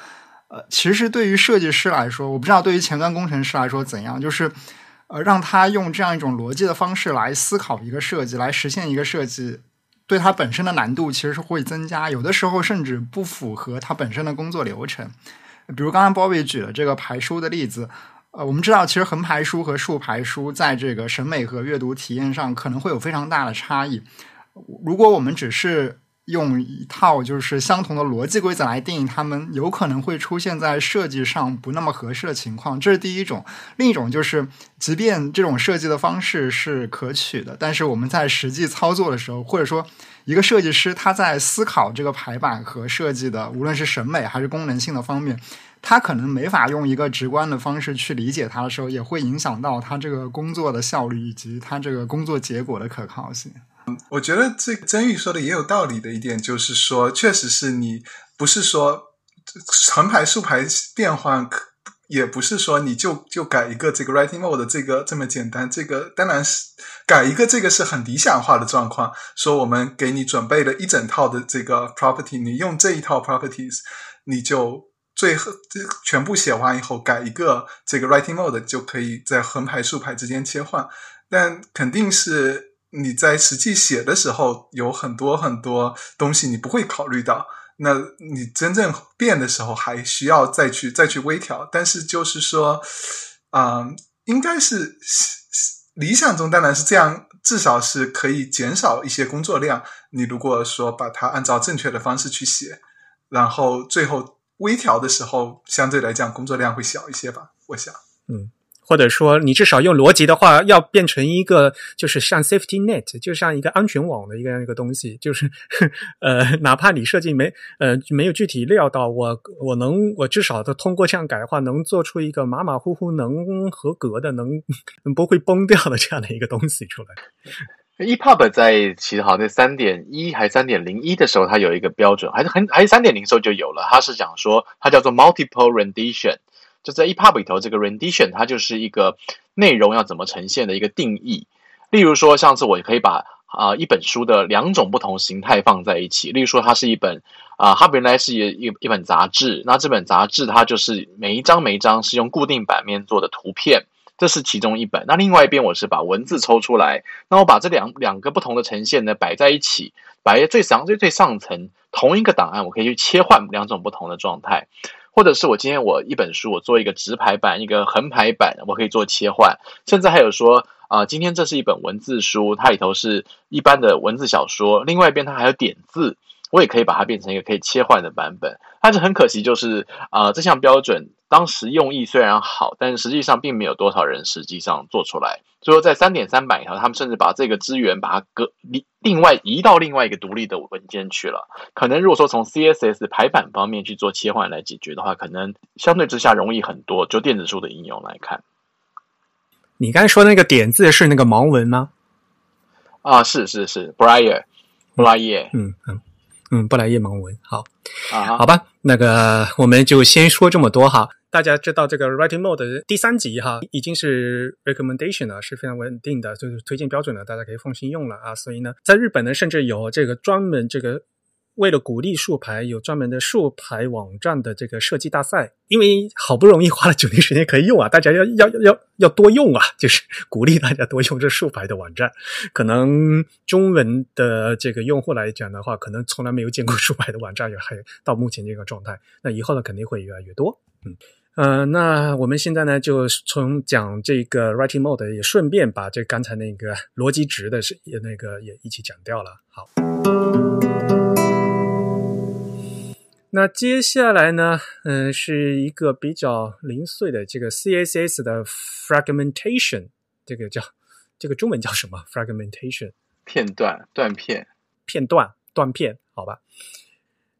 呃，其实对于设计师来说，我不知道对于前端工程师来说怎样，就是呃，让他用这样一种逻辑的方式来思考一个设计，来实现一个设计，对他本身的难度其实是会增加，有的时候甚至不符合他本身的工作流程。比如刚刚 Bobby 举了这个排书的例子，呃，我们知道其实横排书和竖排书在这个审美和阅读体验上可能会有非常大的差异。如果我们只是用一套就是相同的逻辑规则来定义它们，有可能会出现在设计上不那么合适的情况。这是第一种。另一种就是，即便这种设计的方式是可取的，但是我们在实际操作的时候，或者说一个设计师他在思考这个排版和设计的，无论是审美还是功能性的方面，他可能没法用一个直观的方式去理解它的时候，也会影响到他这个工作的效率以及他这个工作结果的可靠性。我觉得这曾玉说的也有道理的一点，就是说，确实是你不是说横排竖排变换，也不是说你就就改一个这个 writing mode 这个这么简单。这个当然是改一个这个是很理想化的状况。说我们给你准备了一整套的这个 property，你用这一套 properties，你就最后全部写完以后改一个这个 writing mode 就可以在横排竖排之间切换。但肯定是。你在实际写的时候，有很多很多东西你不会考虑到。那你真正变的时候，还需要再去再去微调。但是就是说，啊，应该是理想中当然是这样，至少是可以减少一些工作量。你如果说把它按照正确的方式去写，然后最后微调的时候，相对来讲工作量会小一些吧。我想，嗯。或者说，你至少用逻辑的话，要变成一个就是像 safety net，就像一个安全网的一个一个东西，就是呃，哪怕你设计没呃没有具体料到，我我能我至少的通过这样改的话，能做出一个马马虎虎能合格的，能 不会崩掉的这样的一个东西出来。EPUB 在其实好像三点一还三点零一的时候，它有一个标准，还是很还是三点零时候就有了，它是讲说它叫做 multiple rendition。就在 EPUB 里头，这个 rendition 它就是一个内容要怎么呈现的一个定义。例如说，上次我可以把啊一本书的两种不同形态放在一起。例如说，它是一本啊，它原来是一一一本杂志，那这本杂志它就是每一张每一张是用固定版面做的图片，这是其中一本。那另外一边我是把文字抽出来，那我把这两两个不同的呈现呢摆在一起，摆在最上最最上层同一个档案，我可以去切换两种不同的状态。或者是我今天我一本书，我做一个直排版，一个横排版，我可以做切换。甚至还有说，啊，今天这是一本文字书，它里头是一般的文字小说，另外一边它还有点字，我也可以把它变成一个可以切换的版本。但是很可惜，就是啊，这项标准当时用意虽然好，但是实际上并没有多少人实际上做出来。所以说，在三点三版以后，他们甚至把这个资源把它隔离，另外移到另外一个独立的文件去了。可能如果说从 CSS 排版方面去做切换来解决的话，可能相对之下容易很多。就电子书的应用来看，你刚才说那个点字是那个盲文吗？啊，是是是，布莱耶，布莱耶，嗯嗯嗯，布莱叶盲文。好，啊，好吧，那个我们就先说这么多哈。大家知道这个 Writing Mode 第三集哈，已经是 recommendation 了，是非常稳定的，就是推荐标准了，大家可以放心用了啊。所以呢，在日本呢，甚至有这个专门这个。为了鼓励竖排，有专门的竖排网站的这个设计大赛。因为好不容易花了九年时间可以用啊，大家要要要要 多用啊，就是鼓励大家多用这竖排的网站。可能中文的这个用户来讲的话，可能从来没有见过竖排的网站，也还到目前这个状态。那以后呢，肯定会越来越多。嗯呃，那我们现在呢，就从讲这个 writing mode，也顺便把这刚才那个逻辑值的是也那个也一起讲掉了。好。那接下来呢，嗯，是一个比较零碎的这个 CSS 的 fragmentation，这个叫这个中文叫什么？fragmentation 片段、断片、片段、断片，好吧？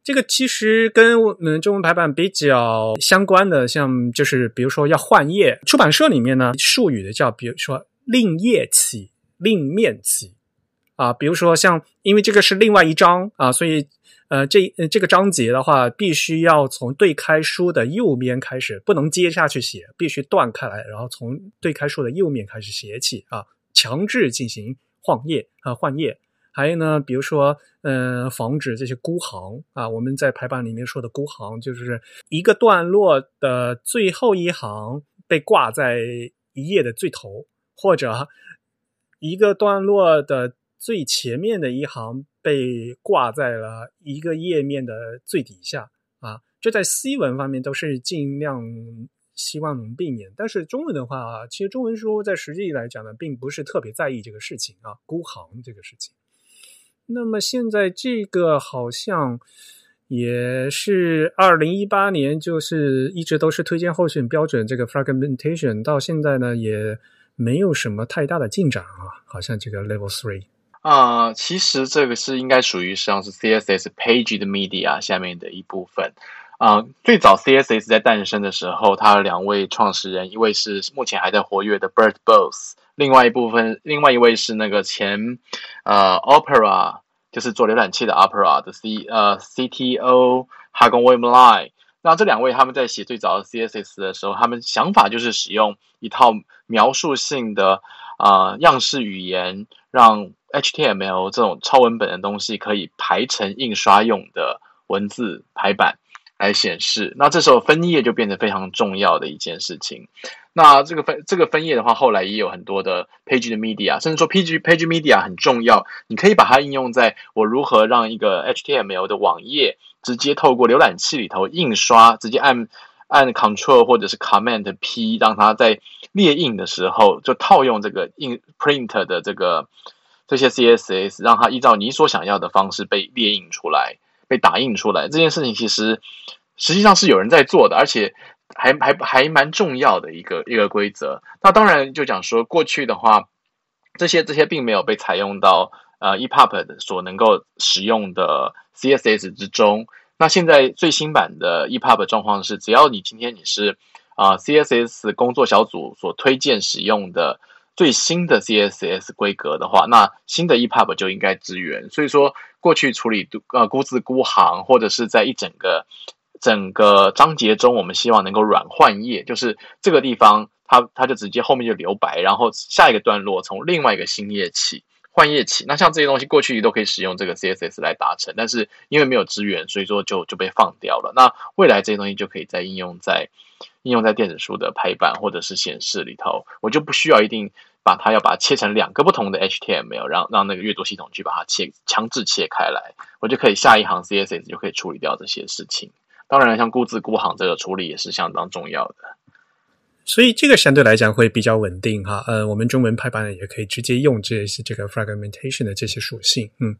这个其实跟我们中文排版比较相关的，像就是比如说要换页，出版社里面呢术语的叫，比如说另页起、另面起啊，比如说像因为这个是另外一章啊，所以。呃，这呃这个章节的话，必须要从对开书的右边开始，不能接下去写，必须断开来，然后从对开书的右面开始写起啊，强制进行换页啊换页。还有呢，比如说，呃，防止这些孤行啊，我们在排版里面说的孤行，就是一个段落的最后一行被挂在一页的最头，或者一个段落的最前面的一行。被挂在了一个页面的最底下啊，这在 C 文方面都是尽量希望能避免。但是中文的话，啊其实中文书在实际来讲呢，并不是特别在意这个事情啊，孤行这个事情。那么现在这个好像也是二零一八年，就是一直都是推荐候选标准，这个 fragmentation 到现在呢也没有什么太大的进展啊，好像这个 level three。啊，其实这个是应该属于实际上是 CSS Page 的 Media 下面的一部分。啊，最早 CSS 在诞生的时候，它的两位创始人，一位是目前还在活跃的 Bert Bose，另外一部分，另外一位是那个前呃 Opera，就是做浏览器的 Opera 的 C 呃 CTO h a g o n William Lai。那这两位他们在写最早的 CSS 的时候，他们想法就是使用一套描述性的啊样式语言，让 HTML 这种超文本的东西可以排成印刷用的文字排版来显示，那这时候分页就变得非常重要的一件事情。那这个分这个分页的话，后来也有很多的 Page 的 Media，甚至说 PG Page Media 很重要，你可以把它应用在我如何让一个 HTML 的网页直接透过浏览器里头印刷，直接按按 Control 或者是 Command P，让它在列印的时候就套用这个印 Print 的这个。这些 CSS 让它依照你所想要的方式被列印出来、被打印出来，这件事情其实实际上是有人在做的，而且还还还蛮重要的一个一个规则。那当然就讲说，过去的话，这些这些并没有被采用到呃 EPUB 所能够使用的 CSS 之中。那现在最新版的 EPUB 状况是，只要你今天你是啊 CSS 工作小组所推荐使用的。最新的 CSS 规格的话，那新的 EPUB 就应该支援。所以说，过去处理呃孤字孤行，或者是在一整个整个章节中，我们希望能够软换页，就是这个地方它它就直接后面就留白，然后下一个段落从另外一个新页起换页起。那像这些东西过去都可以使用这个 CSS 来达成，但是因为没有资源，所以说就就被放掉了。那未来这些东西就可以再应用在。应用在电子书的排版或者是显示里头，我就不需要一定把它要把它切成两个不同的 HTML，让让那个阅读系统去把它切强制切开来，我就可以下一行 CSS 就可以处理掉这些事情。当然，像孤字孤行这个处理也是相当重要的。所以这个相对来讲会比较稳定哈。呃，我们中文排版也可以直接用这些这个 fragmentation 的这些属性，嗯。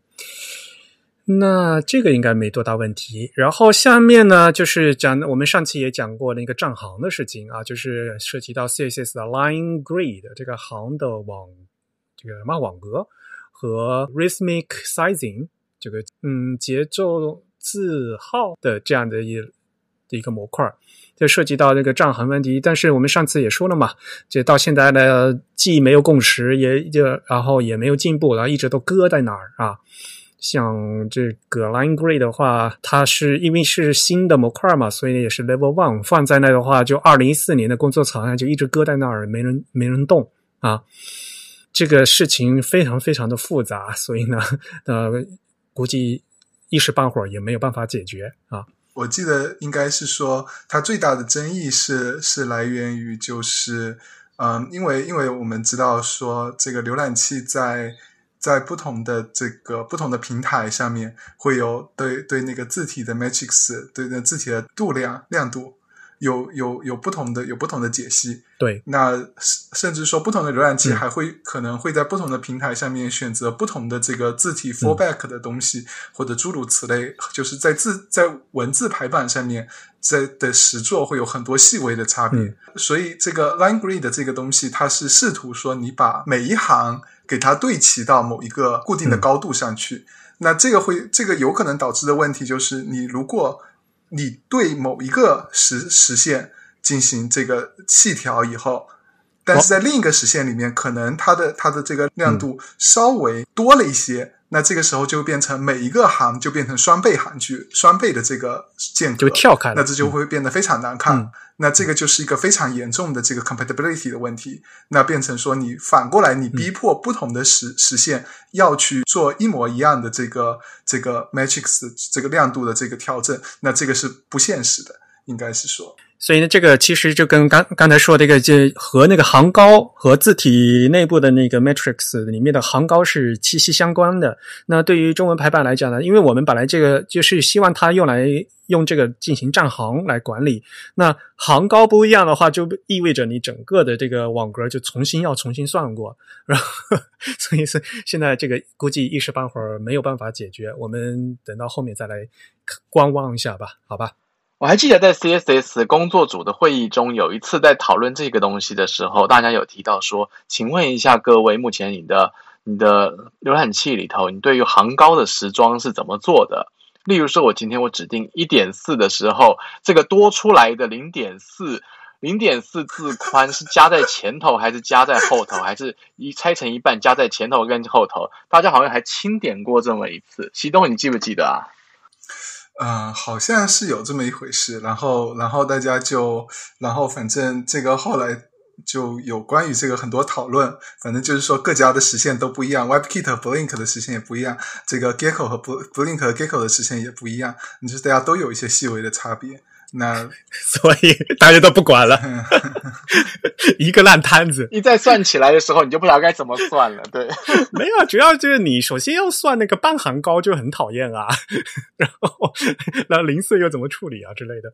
那这个应该没多大问题。然后下面呢，就是讲我们上期也讲过那个站行的事情啊，就是涉及到 CSS 的 line grid 这个行的网这个什么网格和 rhythmic sizing 这个嗯节奏字号的这样的一的一个模块，就涉及到这个账函问题。但是我们上次也说了嘛，这到现在呢，既没有共识，也就然后也没有进步，然后一直都搁在那儿啊。像这个 Line Grid 的话，它是因为是新的模块嘛，所以也是 Level One 放在那的话，就二零一四年的工作草案就一直搁在那儿，没人没人动啊。这个事情非常非常的复杂，所以呢，呃，估计一时半会儿也没有办法解决啊。我记得应该是说，它最大的争议是是来源于就是，嗯，因为因为我们知道说这个浏览器在。在不同的这个不同的平台上面，会有对对那个字体的 matrix，对那字体的度量亮度，有有有不同的有不同的解析。对，那甚甚至说不同的浏览器还会可能会在不同的平台上面选择不同的这个字体 fallback 的东西，或者诸如此类，就是在字在文字排版上面在的实作会有很多细微的差别。所以这个 line grid 这个东西，它是试图说你把每一行。给它对齐到某一个固定的高度上去，那这个会，这个有可能导致的问题就是，你如果你对某一个实实线进行这个细调以后，但是在另一个实现里面，可能它的它的这个亮度稍微多了一些。那这个时候就变成每一个行就变成双倍行距，双倍的这个间隔就跳开，那这就会变得非常难看。那这个就是一个非常严重的这个 compatibility 的问题。那变成说你反过来，你逼迫不同的实实现要去做一模一样的这个这个 matrix 这个亮度的这个调整，那这个是不现实的，应该是说。所以呢，这个其实就跟刚刚才说这个，就和那个行高和字体内部的那个 matrix 里面的行高是息息相关的。那对于中文排版来讲呢，因为我们本来这个就是希望它用来用这个进行站行来管理，那行高不一样的话，就意味着你整个的这个网格就重新要重新算过。然后，所以是现在这个估计一时半会儿没有办法解决，我们等到后面再来观望一下吧，好吧？我还记得在 CSS 工作组的会议中，有一次在讨论这个东西的时候，大家有提到说：“请问一下各位，目前你的你的浏览器里头，你对于行高的时装是怎么做的？例如说，我今天我指定一点四的时候，这个多出来的零点四零点四字宽是加在前头还是加在后头，还是一拆成一半加在前头跟后头？大家好像还清点过这么一次。西东，你记不记得啊？”嗯，好像是有这么一回事，然后，然后大家就，然后反正这个后来就有关于这个很多讨论，反正就是说各家的实现都不一样，WebKit 和 Blink 的实现也不一样，这个 Gecko 和 Blink 和 Gecko 的实现也不一样，就是大家都有一些细微的差别。那 所以大家都不管了，一个烂摊子。一再算起来的时候，你就不知道该怎么算了。对，没有，主要就是你首先要算那个半行高就很讨厌啊，然后然后零碎又怎么处理啊之类的。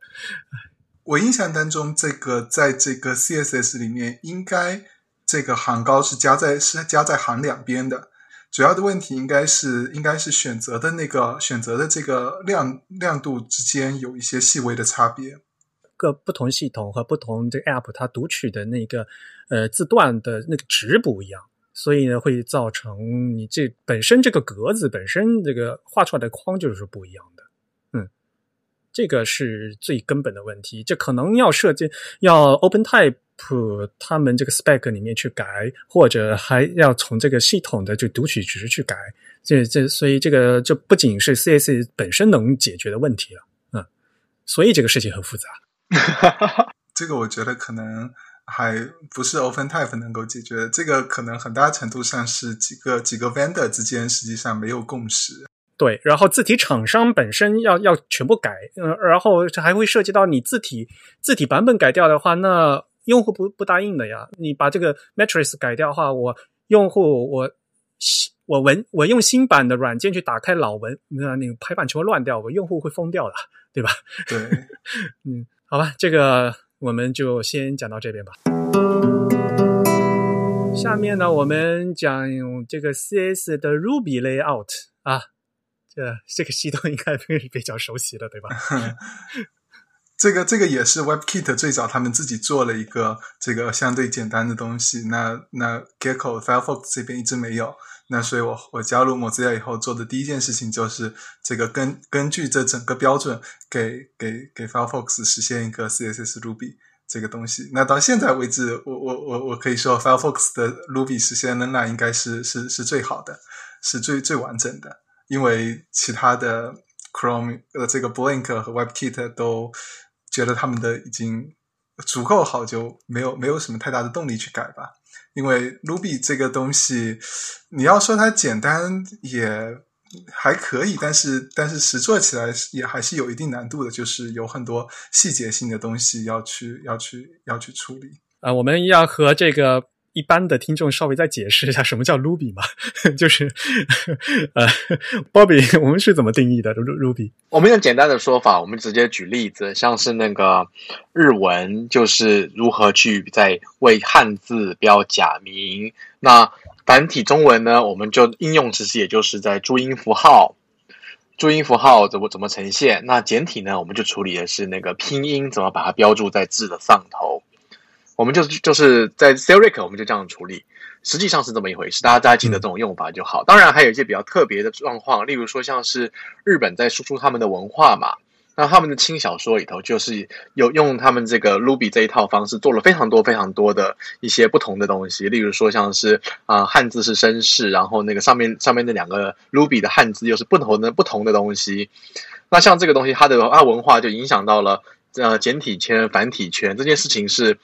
我印象当中，这个在这个 CSS 里面，应该这个行高是加在是加在行两边的。主要的问题应该是应该是选择的那个选择的这个亮亮度之间有一些细微的差别。各不同系统和不同这个 App 它读取的那个呃字段的那个值不一样，所以呢会造成你这本身这个格子本身这个画出来的框就是不一样的。嗯，这个是最根本的问题。这可能要设计要 OpenType。他们这个 spec 里面去改，或者还要从这个系统的就读取值去改，这这所以这个就不仅是 CSC 本身能解决的问题了，嗯，所以这个事情很复杂。这个我觉得可能还不是 OpenType 能够解决，这个可能很大程度上是几个几个 vendor 之间实际上没有共识。对，然后字体厂商本身要要全部改，嗯，然后这还会涉及到你字体字体版本改掉的话，那。用户不不答应的呀！你把这个 matrix 改掉的话，我用户我我文我用新版的软件去打开老文，那那个排版全部乱掉，我用户会疯掉的，对吧？对，嗯，好吧，这个我们就先讲到这边吧。下面呢，我们讲这个 CS 的 Ruby layout 啊，这这个系统应该是 比较熟悉的，对吧？这个这个也是 WebKit 最早他们自己做了一个这个相对简单的东西。那那 Gecko Firefox 这边一直没有。那所以我我加入 Mozilla 以后做的第一件事情就是这个根根据这整个标准给给给 Firefox 实现一个 CSS Ruby 这个东西。那到现在为止，我我我我可以说 Firefox 的 Ruby 实现的那应该是是是最好的，是最最完整的，因为其他的 Chrome 呃这个 Blink 和 WebKit 都。觉得他们的已经足够好，就没有没有什么太大的动力去改吧。因为 Ruby 这个东西，你要说它简单也还可以，但是但是实做起来也还是有一定难度的，就是有很多细节性的东西要去要去要去处理。啊，我们要和这个。一般的听众稍微再解释一下什么叫 Ruby 嘛？就是呃，Bobby，我们是怎么定义的 Ruby？我们用简单的说法，我们直接举例子，像是那个日文，就是如何去在为汉字标假名。那繁体中文呢，我们就应用其实也就是在注音符号，注音符号怎么怎么呈现。那简体呢，我们就处理的是那个拼音怎么把它标注在字的上头。我们就是就是在 c e r i c 我们就这样处理，实际上是这么一回事，大家大家记得这种用法就好。当然还有一些比较特别的状况，例如说像是日本在输出他们的文化嘛，那他们的轻小说里头就是有用他们这个 Ruby 这一套方式做了非常多非常多的一些不同的东西，例如说像是啊汉字是绅士，然后那个上面上面那两个 Ruby 的汉字又是不同的不同的东西。那像这个东西，它的啊文化就影响到了呃简体圈、繁体圈这件事情是。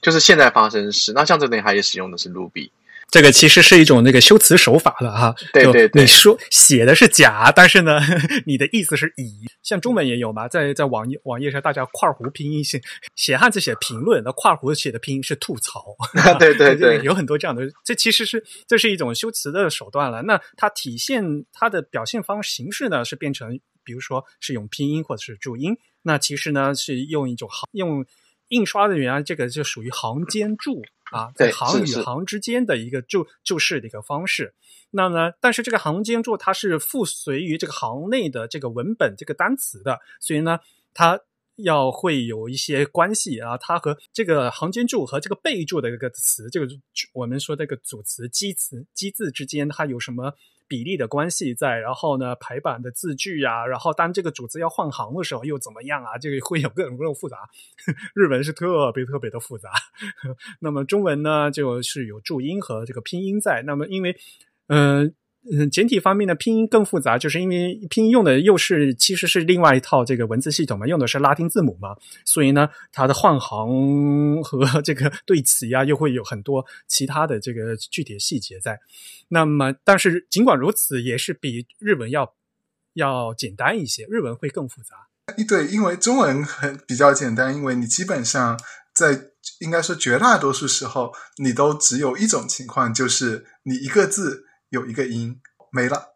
就是现在发生时，那像这里它也使用的是 Ruby，这个其实是一种那个修辞手法了哈。对对对，你说写的是甲，但是呢，你的意思是乙。像中文也有嘛，在在网页网页上，大家括弧拼音写写汉字写评论，那括弧写的拼音是吐槽。对对 对，有很多这样的，这其实是这是一种修辞的手段了。那它体现它的表现方形式呢，是变成比如说是用拼音或者是注音。那其实呢是用一种好用。印刷的原来这个就属于行间注啊，在行与行之间的一个注注释的一个方式。那么，但是这个行间注它是附随于这个行内的这个文本这个单词的，所以呢，它要会有一些关系啊。它和这个行间注和这个备注的一个词，这个我们说这个组词基词基字之间，它有什么？比例的关系在，然后呢，排版的字句呀，然后当这个主词要换行的时候又怎么样啊？这个会有各种各种复杂。日文是特别特别的复杂，那么中文呢，就是有注音和这个拼音在。那么因为，嗯。嗯，简体方面的拼音更复杂，就是因为拼音用的又是其实是另外一套这个文字系统嘛，用的是拉丁字母嘛，所以呢，它的换行 和 这个对齐呀，又会有很多其他的这个具体的细节在。那么，但是尽管如此，也是比日文要要简单一些，日文会更复杂。对，因为中文很比较简单，因为你基本上在应该说绝大多数时候，你都只有一种情况，就是你一个字。有一个音没了，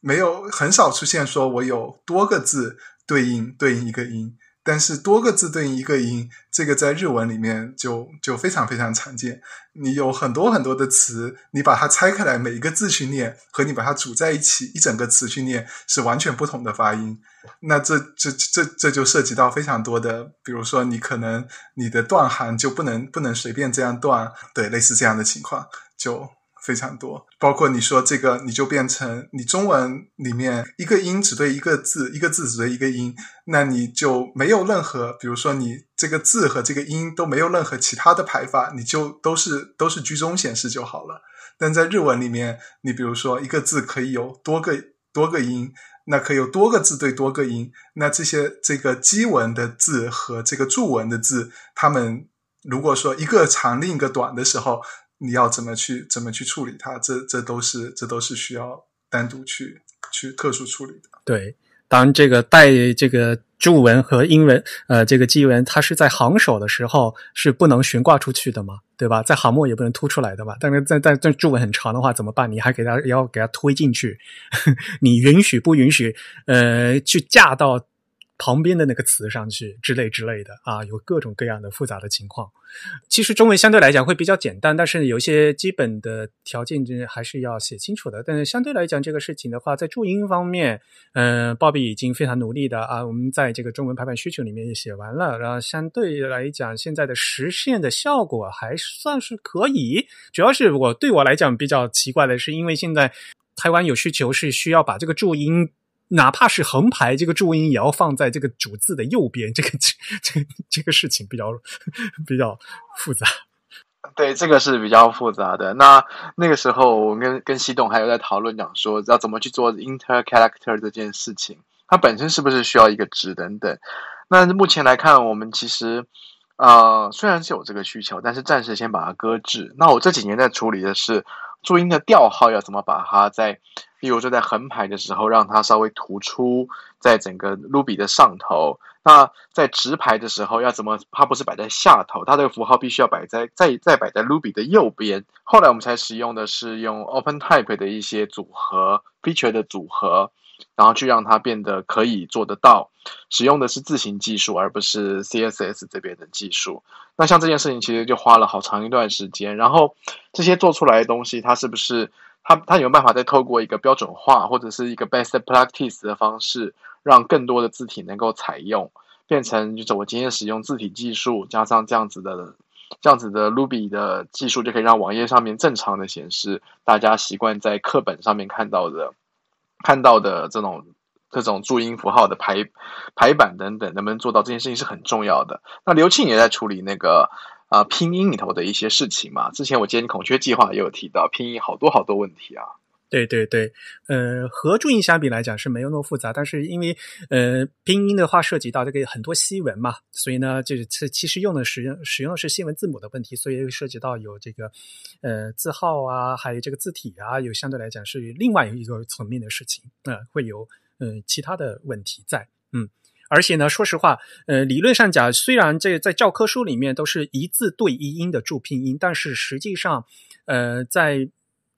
没有很少出现说我有多个字对应对应一个音，但是多个字对应一个音，这个在日文里面就就非常非常常见。你有很多很多的词，你把它拆开来，每一个字去念，和你把它组在一起一整个词去念是完全不同的发音。那这这这这就涉及到非常多的，比如说你可能你的断行就不能不能随便这样断，对，类似这样的情况就。非常多，包括你说这个，你就变成你中文里面一个音只对一个字，一个字只对一个音，那你就没有任何，比如说你这个字和这个音都没有任何其他的排法，你就都是都是居中显示就好了。但在日文里面，你比如说一个字可以有多个多个音，那可以有多个字对多个音，那这些这个基文的字和这个注文的字，他们如果说一个长另一个短的时候。你要怎么去怎么去处理它？这这都是这都是需要单独去去特殊处理的。对，当这个带这个注文和英文呃这个基文，它是在行首的时候是不能悬挂出去的嘛，对吧？在行末也不能突出来的嘛。但是在在在注文很长的话怎么办？你还给它要给它推进去？你允许不允许？呃，去架到。旁边的那个词上去之类之类的啊，有各种各样的复杂的情况。其实中文相对来讲会比较简单，但是有一些基本的条件还是要写清楚的。但是相对来讲，这个事情的话，在注音方面，嗯，鲍比已经非常努力的啊，我们在这个中文排版需求里面也写完了。然后相对来讲，现在的实现的效果还算是可以。主要是我对我来讲比较奇怪的是，因为现在台湾有需求是需要把这个注音。哪怕是横排，这个注音也要放在这个主字的右边，这个这这这个事情比较 比较复杂。对，这个是比较复杂的。那那个时候，我跟跟西董还有在讨论讲说，要怎么去做 inter character 这件事情，它本身是不是需要一个值等等。那目前来看，我们其实呃虽然是有这个需求，但是暂时先把它搁置。那我这几年在处理的是注音的调号要怎么把它在。例如说，在横排的时候，让它稍微突出在整个 Ruby 的上头。那在直排的时候，要怎么？它不是摆在下头，它这个符号必须要摆在再再摆在 Ruby 的右边。后来我们才使用的是用 OpenType 的一些组合 feature 的组合，然后去让它变得可以做得到。使用的是字形技术，而不是 CSS 这边的技术。那像这件事情，其实就花了好长一段时间。然后这些做出来的东西，它是不是？他他有办法再透过一个标准化或者是一个 best practice 的方式，让更多的字体能够采用，变成就是我今天使用字体技术加上这样子的这样子的 Ruby 的技术，就可以让网页上面正常的显示大家习惯在课本上面看到的看到的这种这种注音符号的排排版等等，能不能做到这件事情是很重要的。那刘庆也在处理那个。啊，拼音里头的一些事情嘛，之前我今天孔雀计划也有提到拼音好多好多问题啊。对对对，呃，和注音相比来讲是没有那么复杂，但是因为呃拼音的话涉及到这个很多西文嘛，所以呢，就是其实用的使用使用的是西文字母的问题，所以涉及到有这个呃字号啊，还有这个字体啊，有相对来讲是另外一个层面的事情，呃，会有嗯其他的问题在，嗯。而且呢，说实话，呃，理论上讲，虽然这在教科书里面都是一字对一音的注拼音，但是实际上，呃，在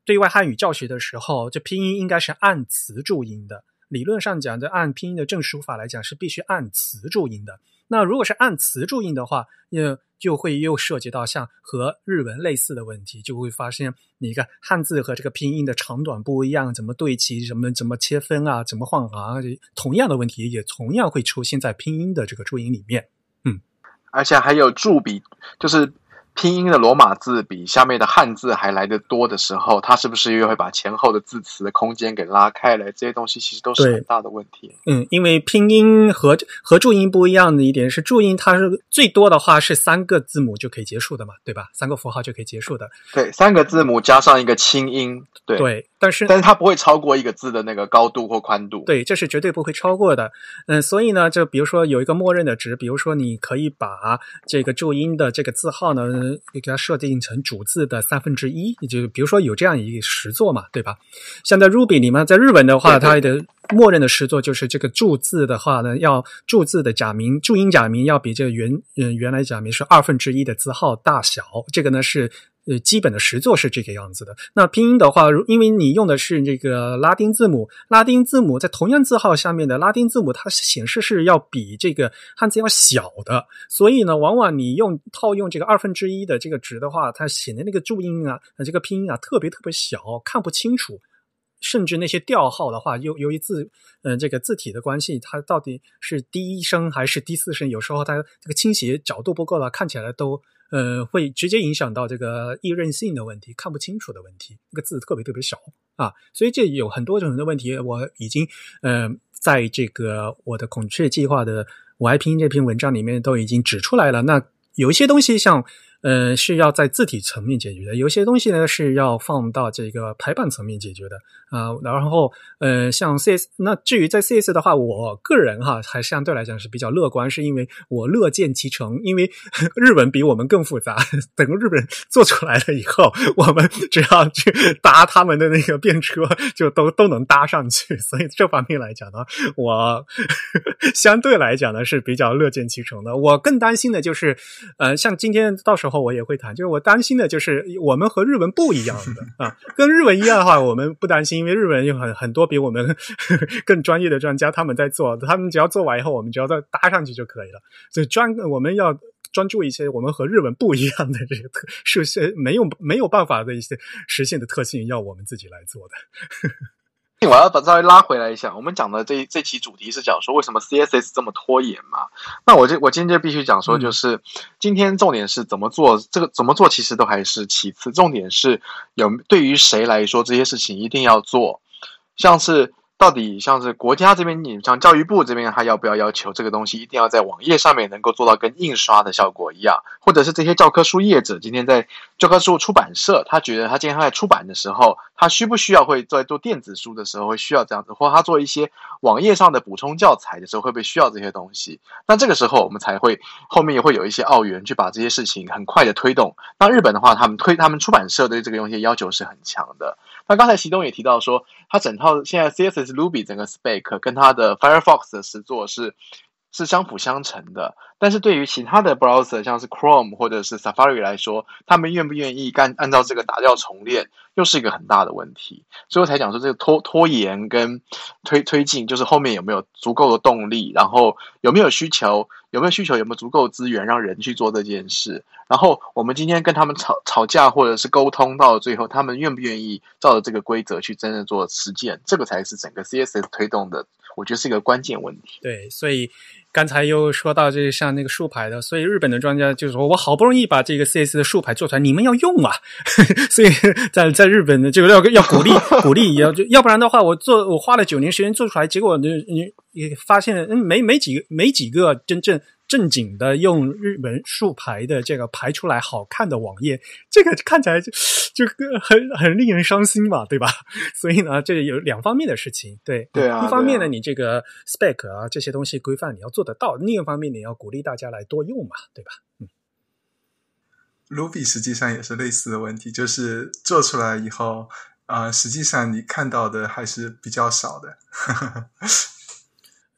对外汉语教学的时候，这拼音应该是按词注音的。理论上讲，的按拼音的正书法来讲，是必须按词注音的。那如果是按词注音的话，又就会又涉及到像和日文类似的问题，就会发现你看汉字和这个拼音的长短不一样，怎么对齐，怎么怎么切分啊，怎么换行，同样的问题也同样会出现在拼音的这个注音里面。嗯，而且还有注笔，就是。拼音的罗马字比下面的汉字还来得多的时候，它是不是又会把前后的字词的空间给拉开来？这些东西其实都是很大的问题。嗯，因为拼音和和注音不一样的一点是，注音它是最多的话是三个字母就可以结束的嘛，对吧？三个符号就可以结束的。对，三个字母加上一个清音。对对，但是但是它不会超过一个字的那个高度或宽度。对，这是绝对不会超过的。嗯，所以呢，就比如说有一个默认的值，比如说你可以把这个注音的这个字号呢。给它设定成主字的三分之一，就比如说有这样一个实作嘛，对吧？像在 Ruby 里面，在日文的话，它的默认的实作就是这个注字的话呢，要注字的假名注音假名要比这个原嗯原来假名是二分之一的字号大小，这个呢是。呃，基本的实作是这个样子的。那拼音的话，因为你用的是这个拉丁字母，拉丁字母在同样字号下面的拉丁字母，它显示是要比这个汉字要小的。所以呢，往往你用套用这个二分之一的这个值的话，它显得那个注音啊，这个拼音啊，特别特别小，看不清楚。甚至那些调号的话，由由于字嗯这个字体的关系，它到底是第一声还是第四声，有时候它这个倾斜角度不够了，看起来都。呃，会直接影响到这个易认性的问题，看不清楚的问题。那个字特别特别小啊，所以这有很多种的问题。我已经呃，在这个我的孔雀计划的我爱拼音这篇文章里面都已经指出来了。那有一些东西像。呃，是要在字体层面解决的，有些东西呢是要放到这个排版层面解决的啊。然后，呃，像 CS，那至于在 CS 的话，我个人哈还相对来讲是比较乐观，是因为我乐见其成，因为 日本比我们更复杂。等日本人做出来了以后，我们只要去搭他们的那个便车，就都都能搭上去。所以这方面来讲呢，我 相对来讲呢是比较乐见其成的。我更担心的就是，呃，像今天到时候。候我也会谈，就是我担心的就是我们和日文不一样的 啊，跟日文一样的话，我们不担心，因为日文有很很多比我们 更专业的专家他们在做，他们只要做完以后，我们只要再搭上去就可以了。所以专我们要专注一些我们和日文不一样的这个特实现没有没有办法的一些实现的特性，要我们自己来做的。我要把稍微拉回来一下，我们讲的这这期主题是讲说为什么 CSS 这么拖延嘛？那我就我今天就必须讲说，就是、今天重点是怎么做，这个怎么做其实都还是其次，重点是有对于谁来说这些事情一定要做，像是。到底像是国家这边，你像教育部这边，他要不要要求这个东西一定要在网页上面能够做到跟印刷的效果一样？或者是这些教科书业者今天在教科书出版社，他觉得他今天他在出版的时候，他需不需要会在做电子书的时候会需要这样子，或他做一些网页上的补充教材的时候会不会需要这些东西？那这个时候我们才会后面也会有一些澳元去把这些事情很快的推动。那日本的话，他们推他们出版社对这个东西要求是很强的。那刚才习东也提到说，他整套现在 CSS Ruby 整个 spec 跟他的 Firefox 的实作是是相辅相成的。但是对于其他的 browser，像是 Chrome 或者是 Safari 来说，他们愿不愿意干按照这个打掉重练，又是一个很大的问题。所以我才讲说，这个拖拖延跟推推进，就是后面有没有足够的动力，然后有没有需求，有没有需求，有没有足够资源让人去做这件事。然后我们今天跟他们吵吵架，或者是沟通到最后，他们愿不愿意照着这个规则去真正做实践，这个才是整个 CSS 推动的，我觉得是一个关键问题。对，所以刚才又说到这像那个竖排的，所以日本的专家就说：“我好不容易把这个 CS 的竖排做出来，你们要用啊！” 所以在在日本的，这个要要鼓励 鼓励，要就要不然的话，我做我花了九年时间做出来，结果你你你发现嗯没没几个没几个真正。正经的用日本竖排的这个排出来好看的网页，这个看起来就就很很令人伤心嘛，对吧？所以呢，这有两方面的事情，对对啊。一方面呢，你这个 spec 啊这些东西规范你要做得到；另一方面，你要鼓励大家来多用嘛，对吧？嗯。Ruby 实际上也是类似的问题，就是做出来以后，啊、呃，实际上你看到的还是比较少的。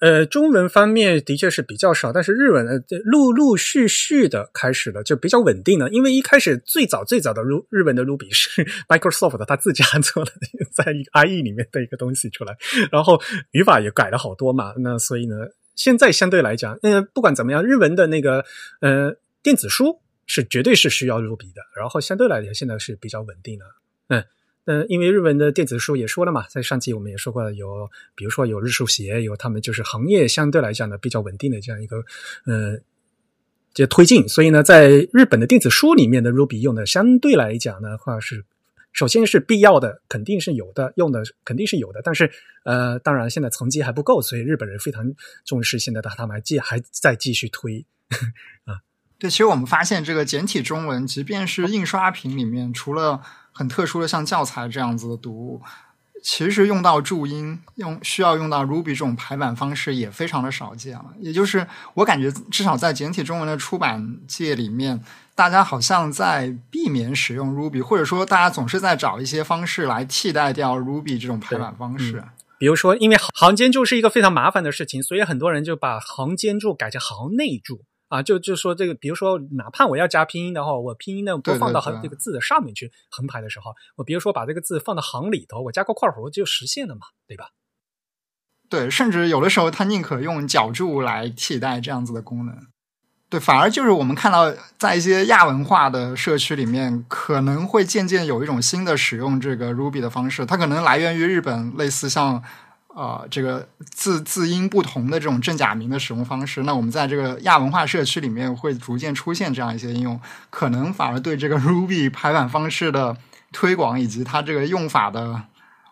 呃，中文方面的确是比较少，但是日文呢，陆陆续续的开始了，就比较稳定了。因为一开始最早最早的日日本的卢比是 Microsoft 他自家做的，在 IE 里面的一个东西出来，然后语法也改了好多嘛。那所以呢，现在相对来讲，呃，不管怎么样，日文的那个呃电子书是绝对是需要卢比的，然后相对来讲现在是比较稳定的，嗯。嗯，因为日文的电子书也说了嘛，在上期我们也说过了，有比如说有日书协，有他们就是行业相对来讲呢比较稳定的这样一个呃这推进，所以呢，在日本的电子书里面的 Ruby 用的相对来讲的话是，首先是必要的，肯定是有的，用的肯定是有的，但是呃，当然现在层级还不够，所以日本人非常重视现在的他们还继还在继续推。啊。对，其实我们发现这个简体中文，即便是印刷品里面，除了很特殊的像教材这样子的读物，其实用到注音，用需要用到 Ruby 这种排版方式也非常的少见了。也就是我感觉，至少在简体中文的出版界里面，大家好像在避免使用 Ruby，或者说大家总是在找一些方式来替代掉 Ruby 这种排版方式。嗯、比如说，因为行间注是一个非常麻烦的事情，所以很多人就把行间注改成行内注。啊，就就说这个，比如说，哪怕我要加拼音的话，我拼音呢不放到横这个字的上面去横排的时候，我比如说把这个字放到行里头，我加个括弧就实现了嘛，对吧？对，甚至有的时候他宁可用脚注来替代这样子的功能。对，反而就是我们看到在一些亚文化的社区里面，可能会渐渐有一种新的使用这个 Ruby 的方式，它可能来源于日本，类似像。呃，这个字字音不同的这种正假名的使用方式，那我们在这个亚文化社区里面会逐渐出现这样一些应用，可能反而对这个 Ruby 排版方式的推广以及它这个用法的，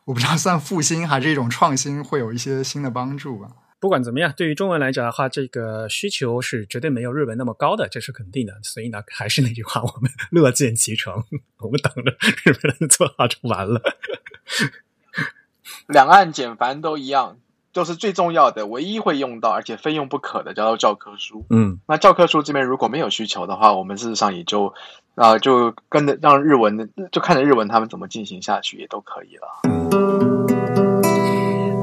我不知道算复兴还是一种创新，会有一些新的帮助吧。不管怎么样，对于中文来讲的话，这个需求是绝对没有日文那么高的，这是肯定的。所以呢，还是那句话，我们 乐见其成，我们等着日本人做好就完了。两岸简繁都一样，就是最重要的，唯一会用到而且非用不可的，叫做教科书。嗯，那教科书这边如果没有需求的话，我们事实上也就啊、呃、就跟着让日文的，就看着日文他们怎么进行下去也都可以了。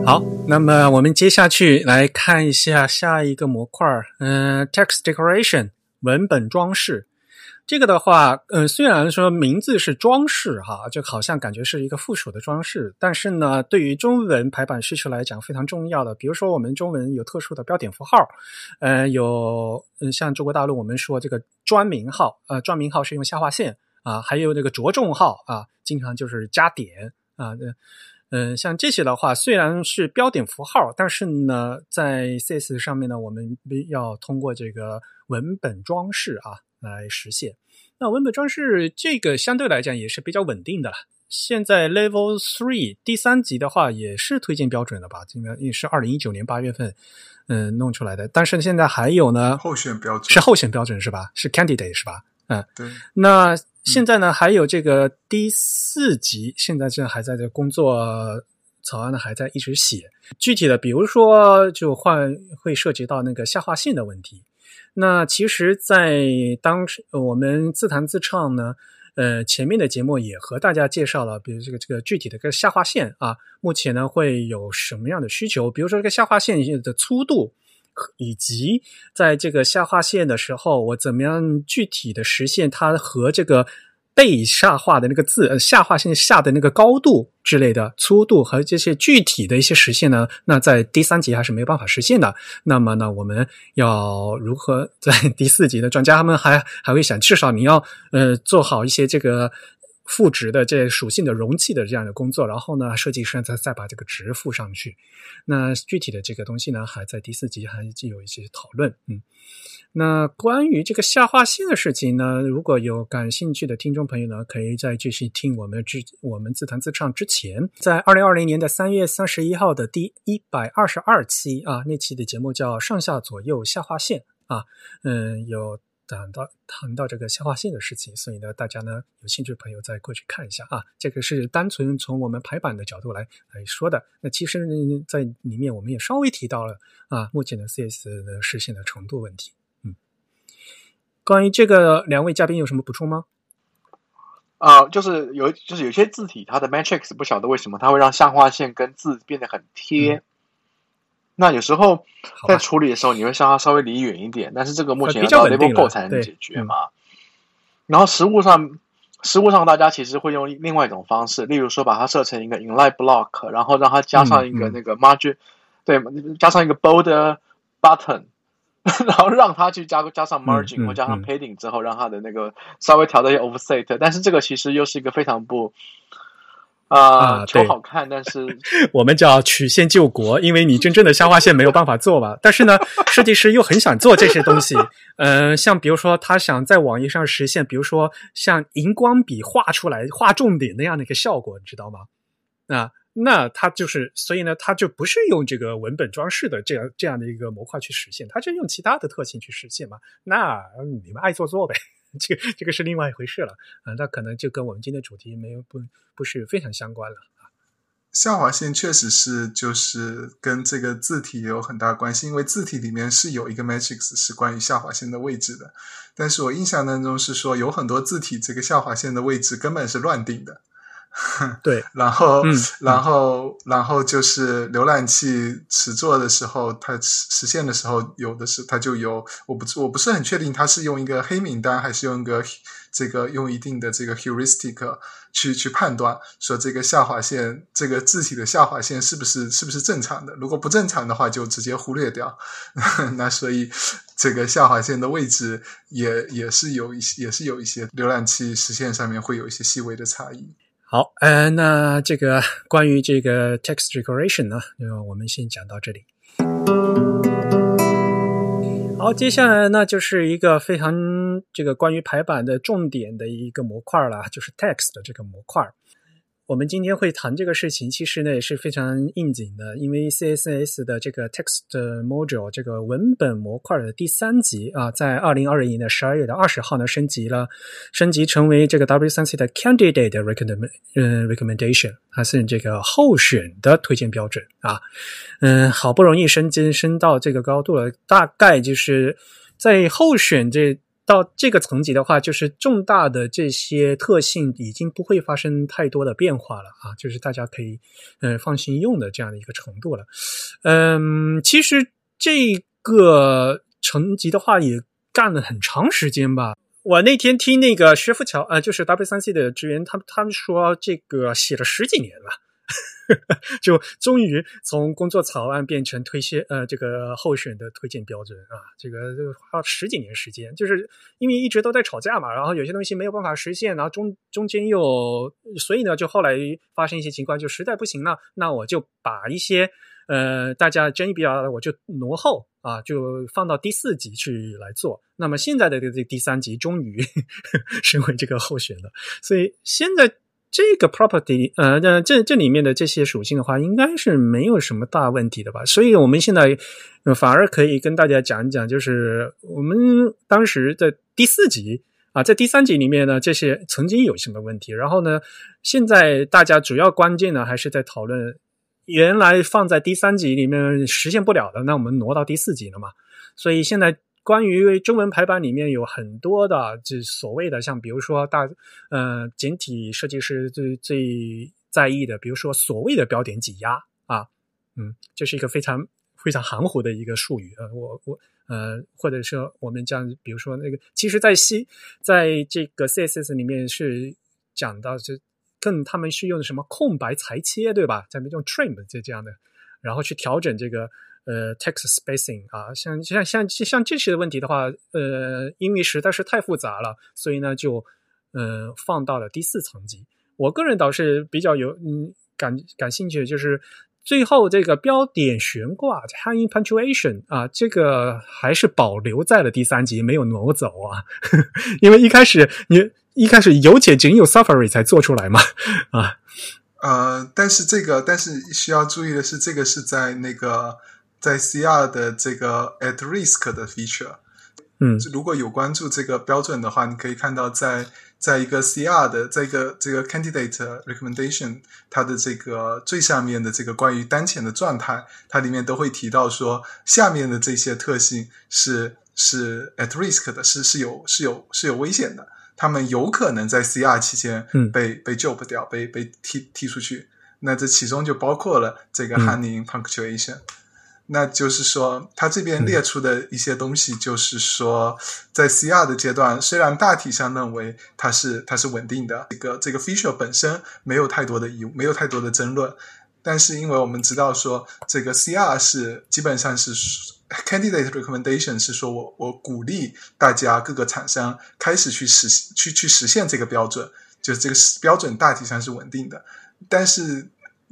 好，那么我们接下去来看一下下一个模块，嗯、呃、，text decoration 文本装饰。这个的话，嗯，虽然说名字是装饰哈，就好像感觉是一个附属的装饰，但是呢，对于中文排版需求来讲非常重要的。比如说，我们中文有特殊的标点符号，呃，有嗯，像中国大陆我们说这个专名号，呃，专名号是用下划线啊，还有这个着重号啊，经常就是加点啊，嗯，像这些的话，虽然是标点符号，但是呢，在 CS 上面呢，我们要通过这个文本装饰啊。来实现。那文本装饰这个相对来讲也是比较稳定的了。现在 Level Three 第三级的话也是推荐标准了吧？这个也是二零一九年八月份嗯弄出来的。但是现在还有呢，候选标准是候选标准是吧？是 Candidate 是吧？嗯，对。那现在呢还有这个第四级，现在正还在这工作草案呢，还在一直写。具体的，比如说就换会涉及到那个下划线的问题。那其实，在当时我们自弹自唱呢，呃，前面的节目也和大家介绍了，比如这个这个具体的个下划线啊，目前呢会有什么样的需求？比如说这个下划线的粗度，以及在这个下划线的时候，我怎么样具体的实现它和这个。被下划的那个字，呃，下划线下的那个高度之类的粗度和这些具体的一些实现呢，那在第三级还是没有办法实现的。那么呢，我们要如何在 第四级的专家他们还还会想，至少你要呃做好一些这个赋值的这属性的容器的这样的工作，然后呢，设计师再再把这个值赋上去。那具体的这个东西呢，还在第四集还有一些讨论，嗯。那关于这个下划线的事情呢，如果有感兴趣的听众朋友呢，可以再继续听我们之我们自弹自唱之前，在二零二零年的三月三十一号的第一百二十二期啊，那期的节目叫上下左右下划线啊，嗯，有谈到谈到这个下划线的事情，所以呢，大家呢有兴趣的朋友再过去看一下啊，这个是单纯从我们排版的角度来来说的。那其实呢，在里面我们也稍微提到了啊，目前的 CS 的实现的程度问题。嗯关于这个，两位嘉宾有什么补充吗？啊，就是有，就是有些字体它的 matrix 不晓得为什么它会让下划线跟字变得很贴。那有时候在处理的时候，你会让它稍微离远一点，但是这个目前要到 level four 才能解决嘛。然后实物上，实物上大家其实会用另外一种方式，例如说把它设成一个 inline block，然后让它加上一个那个 margin，对，加上一个 border button。然后让它去加加上 margin 或加上 padding 之后，让它的那个稍微调一些 offset，但是这个其实又是一个非常不啊求好看，但是 我们叫曲线救国，因为你真正的下划线没有办法做吧？但是呢，设计师又很想做这些东西。嗯，像比如说他想在网页上实现，比如说像荧光笔画出来画重点那样的一个效果，你知道吗？啊。那他就是，所以呢，他就不是用这个文本装饰的这样这样的一个模块去实现，他就用其他的特性去实现嘛。那你们爱做做呗，这个这个是另外一回事了啊。那可能就跟我们今天主题没有不不是非常相关了啊。下划线确实是就是跟这个字体有很大关系，因为字体里面是有一个 matrix 是关于下划线的位置的，但是我印象当中是说有很多字体这个下划线的位置根本是乱定的。对，然后，嗯然后，然后就是浏览器实做的时候，它实实现的时候，有的是它就有，我不我不是很确定，它是用一个黑名单，还是用一个这个用一定的这个 heuristic 去去判断，说这个下划线这个字体的下划线是不是是不是正常的？如果不正常的话，就直接忽略掉。那所以这个下划线的位置也也是有一些，也是有一些浏览器实现上面会有一些细微的差异。好，呃，那这个关于这个 text decoration 呢，就我们先讲到这里。好，接下来呢就是一个非常这个关于排版的重点的一个模块了，就是 text 的这个模块。我们今天会谈这个事情，其实呢也是非常应景的，因为 CSS 的这个 text module 这个文本模块的第三级啊，在二零二零年的十二月的二十号呢升级了，升级成为这个 W3C 的 Candidate Recommend 嗯 Recommendation，它是这个候选的推荐标准啊，嗯，好不容易升级升到这个高度了，大概就是在候选这。到这个层级的话，就是重大的这些特性已经不会发生太多的变化了啊，就是大家可以嗯放心用的这样的一个程度了。嗯，其实这个层级的话也干了很长时间吧。我那天听那个薛富桥、呃，就是 W 三 C 的职员，他们他们说这个写了十几年了。就终于从工作草案变成推荐呃这个候选的推荐标准啊，这个这个花了十几年时间，就是因为一直都在吵架嘛，然后有些东西没有办法实现，然后中中间又所以呢，就后来发生一些情况，就实在不行了，那我就把一些呃大家争议比较大的，我就挪后啊，就放到第四集去来做。那么现在的这这第三集终于 升为这个候选了，所以现在。这个 property，呃，这这这里面的这些属性的话，应该是没有什么大问题的吧？所以我们现在反而可以跟大家讲一讲，就是我们当时的第四集啊，在第三集里面呢，这些曾经有什么问题？然后呢，现在大家主要关键呢，还是在讨论原来放在第三集里面实现不了的，那我们挪到第四集了嘛？所以现在。关于中文排版里面有很多的，这所谓的像比如说大呃简体设计师最最在意的，比如说所谓的标点挤压啊，嗯，这是一个非常非常含糊的一个术语呃，我我呃，或者说我们讲，比如说那个，其实，在西在这个 CSS 里面是讲到这更他们是用什么空白裁切对吧？咱们用 trim 这这样的，然后去调整这个。呃，text spacing 啊，像像像像这些问题的话，呃，因为实在是太复杂了，所以呢，就呃放到了第四层级。我个人倒是比较有嗯感感兴趣的，就是最后这个标点悬挂 hanging punctuation 啊，这个还是保留在了第三级，没有挪走啊。因为一开始你一开始有且仅有 Safari 才做出来嘛啊。呃，但是这个但是需要注意的是，这个是在那个。在 CR 的这个 at risk 的 feature，嗯，如果有关注这个标准的话，你可以看到在在一个 CR 的这个这个 candidate recommendation，它的这个最下面的这个关于当前的状态，它里面都会提到说，下面的这些特性是是 at risk 的，是是有是有是有危险的，他们有可能在 CR 期间被被 job 掉，被被踢踢出去。那这其中就包括了这个 hanging punctuation。那就是说，他这边列出的一些东西，就是说，在 CR 的阶段，虽然大体上认为它是它是稳定的，这个这个 feature 本身没有太多的疑，没有太多的争论，但是因为我们知道说，这个 CR 是基本上是 candidate recommendation 是说我我鼓励大家各个厂商开始去实去去实现这个标准，就是这个标准大体上是稳定的，但是。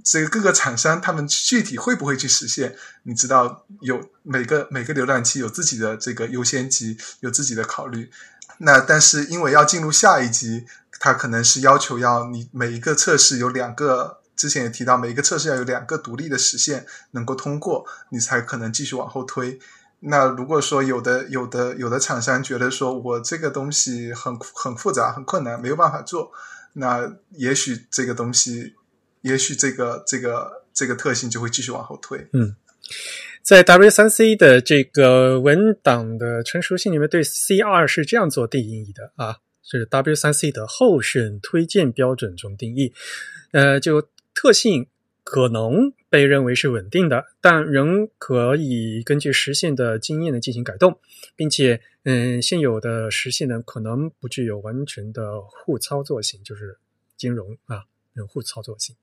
这个各个厂商他们具体会不会去实现？你知道，有每个每个浏览器有自己的这个优先级，有自己的考虑。那但是因为要进入下一级，它可能是要求要你每一个测试有两个，之前也提到每一个测试要有两个独立的实现能够通过，你才可能继续往后推。那如果说有的有的有的厂商觉得说我这个东西很很复杂很困难没有办法做，那也许这个东西。也许这个这个这个特性就会继续往后推。嗯，在 W 三 C 的这个文档的成熟性里面，对 CR 是这样做定义的啊，是 W 三 C 的候选推荐标准中定义。呃，就特性可能被认为是稳定的，但仍可以根据实现的经验呢进行改动，并且嗯，现有的实现呢可能不具有完全的互操作性，就是金融啊。人互操作性，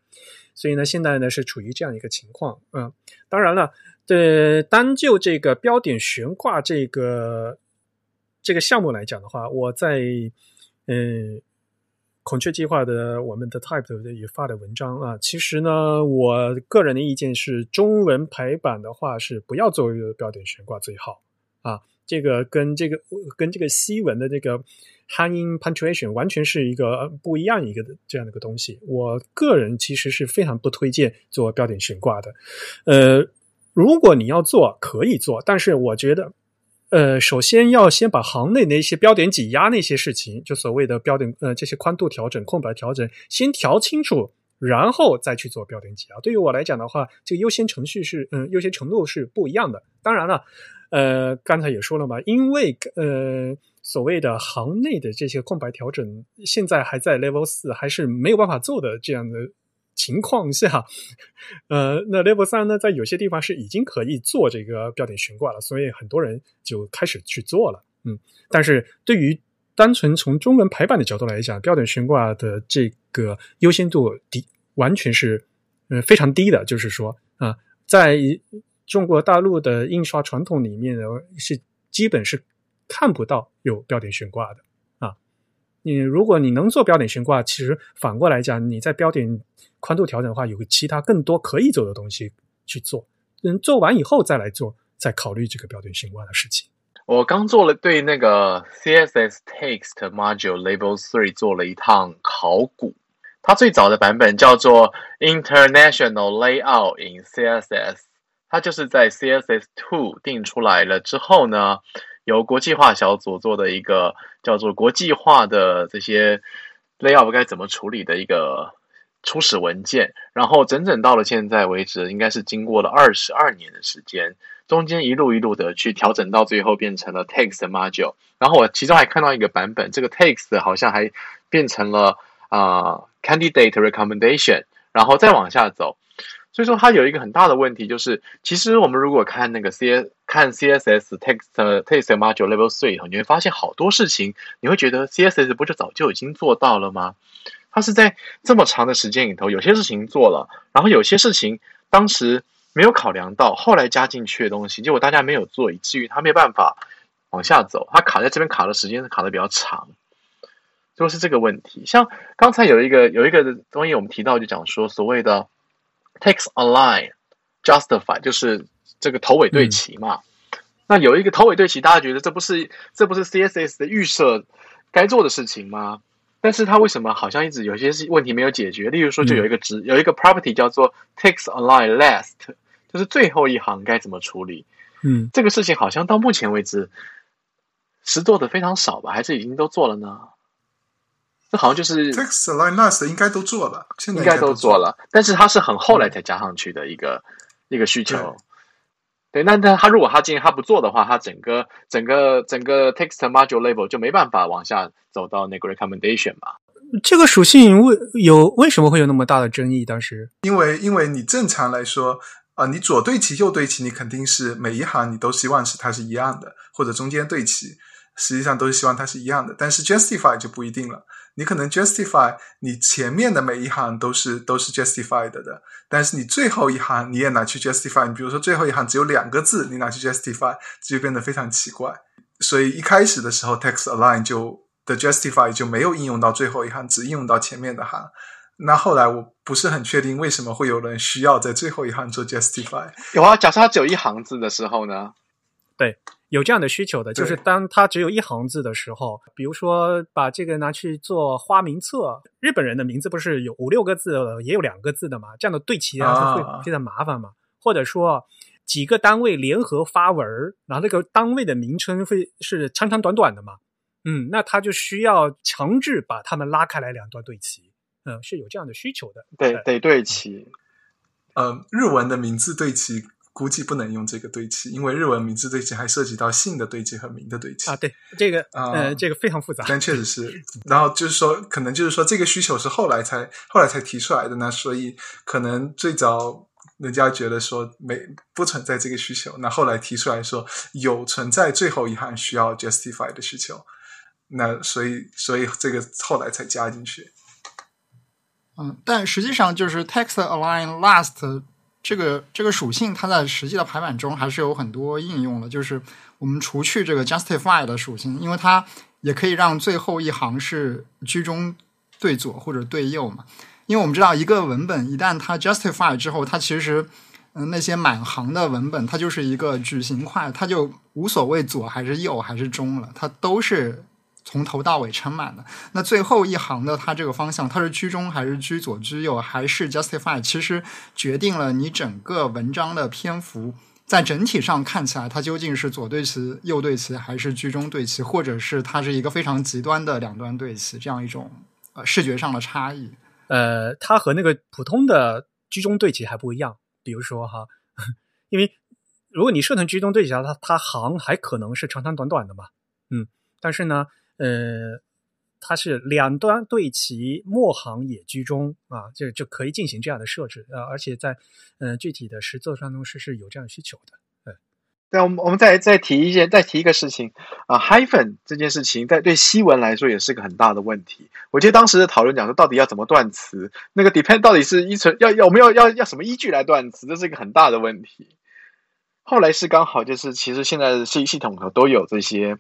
所以呢，现在呢是处于这样一个情况。嗯，当然了，对单就这个标点悬挂这个这个项目来讲的话，我在嗯孔雀计划的我们的 Type 的也发的文章啊，其实呢，我个人的意见是，中文排版的话是不要做标点悬挂最好啊。这个跟这个跟这个西文的这个。hang in punctuation 完全是一个不一样一个这样的一个东西。我个人其实是非常不推荐做标点悬挂的。呃，如果你要做，可以做，但是我觉得，呃，首先要先把行内的一些标点挤压那些事情，就所谓的标点呃这些宽度调整、空白调整，先调清楚，然后再去做标点挤压。对于我来讲的话，这个优先程序是嗯优先程度是不一样的。当然了，呃，刚才也说了嘛，因为呃。所谓的行内的这些空白调整，现在还在 Level 四，还是没有办法做的这样的情况下，呃，那 Level 三呢，在有些地方是已经可以做这个标点悬挂了，所以很多人就开始去做了，嗯，但是对于单纯从中文排版的角度来讲，标点悬挂的这个优先度低，完全是呃非常低的。就是说啊，在中国大陆的印刷传统里面呢，是基本是看不到有标点悬挂的啊。你如果你能做标点悬挂，其实反过来讲，你在标点宽度调整的话，有个其他更多可以做的东西去做。嗯，做完以后再来做，再考虑这个标点悬挂的事情。我刚做了对那个 CSS Text Module Level Three 做了一趟考古。它最早的版本叫做 International Layout in CSS，它就是在 CSS Two 定出来了之后呢，由国际化小组做的一个叫做国际化的这些 layout 该怎么处理的一个初始文件。然后整整到了现在为止，应该是经过了二十二年的时间。中间一路一路的去调整，到最后变成了 text module。然后我其中还看到一个版本，这个 text 好像还变成了啊 candidate recommendation，然后再往下走。所以说它有一个很大的问题，就是其实我们如果看那个 C 看 CSS text text module level three 以后，你会发现好多事情，你会觉得 CSS 不就早就已经做到了吗？它是在这么长的时间里头，有些事情做了，然后有些事情当时。没有考量到后来加进去的东西，结果大家没有做，以至于他没办法往下走，他卡在这边卡的时间是卡的比较长，就是这个问题。像刚才有一个有一个东西我们提到，就讲说所谓的 text align justify，就是这个头尾对齐嘛。那有一个头尾对齐，大家觉得这不是这不是 CSS 的预设该做的事情吗？但是它为什么好像一直有些问题没有解决？例如说，就有一个值有一个 property 叫做 text align last。就是最后一行该怎么处理？嗯，这个事情好像到目前为止是做的非常少吧？还是已经都做了呢？这好像就是 text align last 应该都做了，现在应该都做了，但是它是很后来才加上去的一个一个需求。对，那那他如果他今天他不做的话，他整个整个整个 text module label 就没办法往下走到那个 recommendation 嘛？这个属性为有为什么会有那么大的争议？当时因为因为你正常来说。啊，你左对齐右对齐，你肯定是每一行你都希望是它是一样的，或者中间对齐，实际上都是希望它是一样的。但是 justify 就不一定了，你可能 justify 你前面的每一行都是都是 justified 的，但是你最后一行你也拿去 justify，你比如说最后一行只有两个字，你拿去 justify，这就变得非常奇怪。所以一开始的时候，text align 就的 justify 就没有应用到最后一行，只应用到前面的行。那后来我不是很确定为什么会有人需要在最后一行做 justify。有啊，假设它只有一行字的时候呢？对，有这样的需求的，就是当他只有一行字的时候，比如说把这个拿去做花名册，日本人的名字不是有五六个字，也有两个字的嘛？这样的对齐啊，会非常麻烦嘛？或者说几个单位联合发文，然后那个单位的名称会是长长短短的嘛？嗯，那他就需要强制把他们拉开来两段对齐。嗯，是有这样的需求的。对，得对齐。嗯，日文的名字对齐估计不能用这个对齐，因为日文名字对齐还涉及到姓的对齐和名的对齐啊。对，这个呃，这个非常复杂。但确实是，然后就是说，可能就是说，这个需求是后来才后来才提出来的呢所以可能最早人家觉得说没不存在这个需求，那后来提出来说有存在最后一行需要 justify 的需求，那所以所以这个后来才加进去。嗯，但实际上就是 text align last 这个这个属性，它在实际的排版中还是有很多应用的。就是我们除去这个 justify 的属性，因为它也可以让最后一行是居中对左或者对右嘛。因为我们知道，一个文本一旦它 justify 之后，它其实嗯那些满行的文本，它就是一个矩形块，它就无所谓左还是右还是中了，它都是。从头到尾撑满的，那最后一行的它这个方向，它是居中还是居左居右，还是 justify？其实决定了你整个文章的篇幅，在整体上看起来，它究竟是左对齐、右对齐，还是居中对齐，或者是它是一个非常极端的两端对齐，这样一种呃视觉上的差异。呃，它和那个普通的居中对齐还不一样。比如说哈，因为如果你设成居中对齐，它它行还可能是长长短短的嘛，嗯，但是呢。呃，它是两端对齐，末行也居中啊，就就可以进行这样的设置啊，而且在呃具体的实作当中是是有这样需求的。对，我们我们再再提一件，再提一个事情啊，hyphen 这件事情在对西文来说也是个很大的问题。我记得当时的讨论讲说，到底要怎么断词？那个 depend 到底是依存要要我们要要要什么依据来断词？这是一个很大的问题。后来是刚好就是其实现在系系统头都有这些，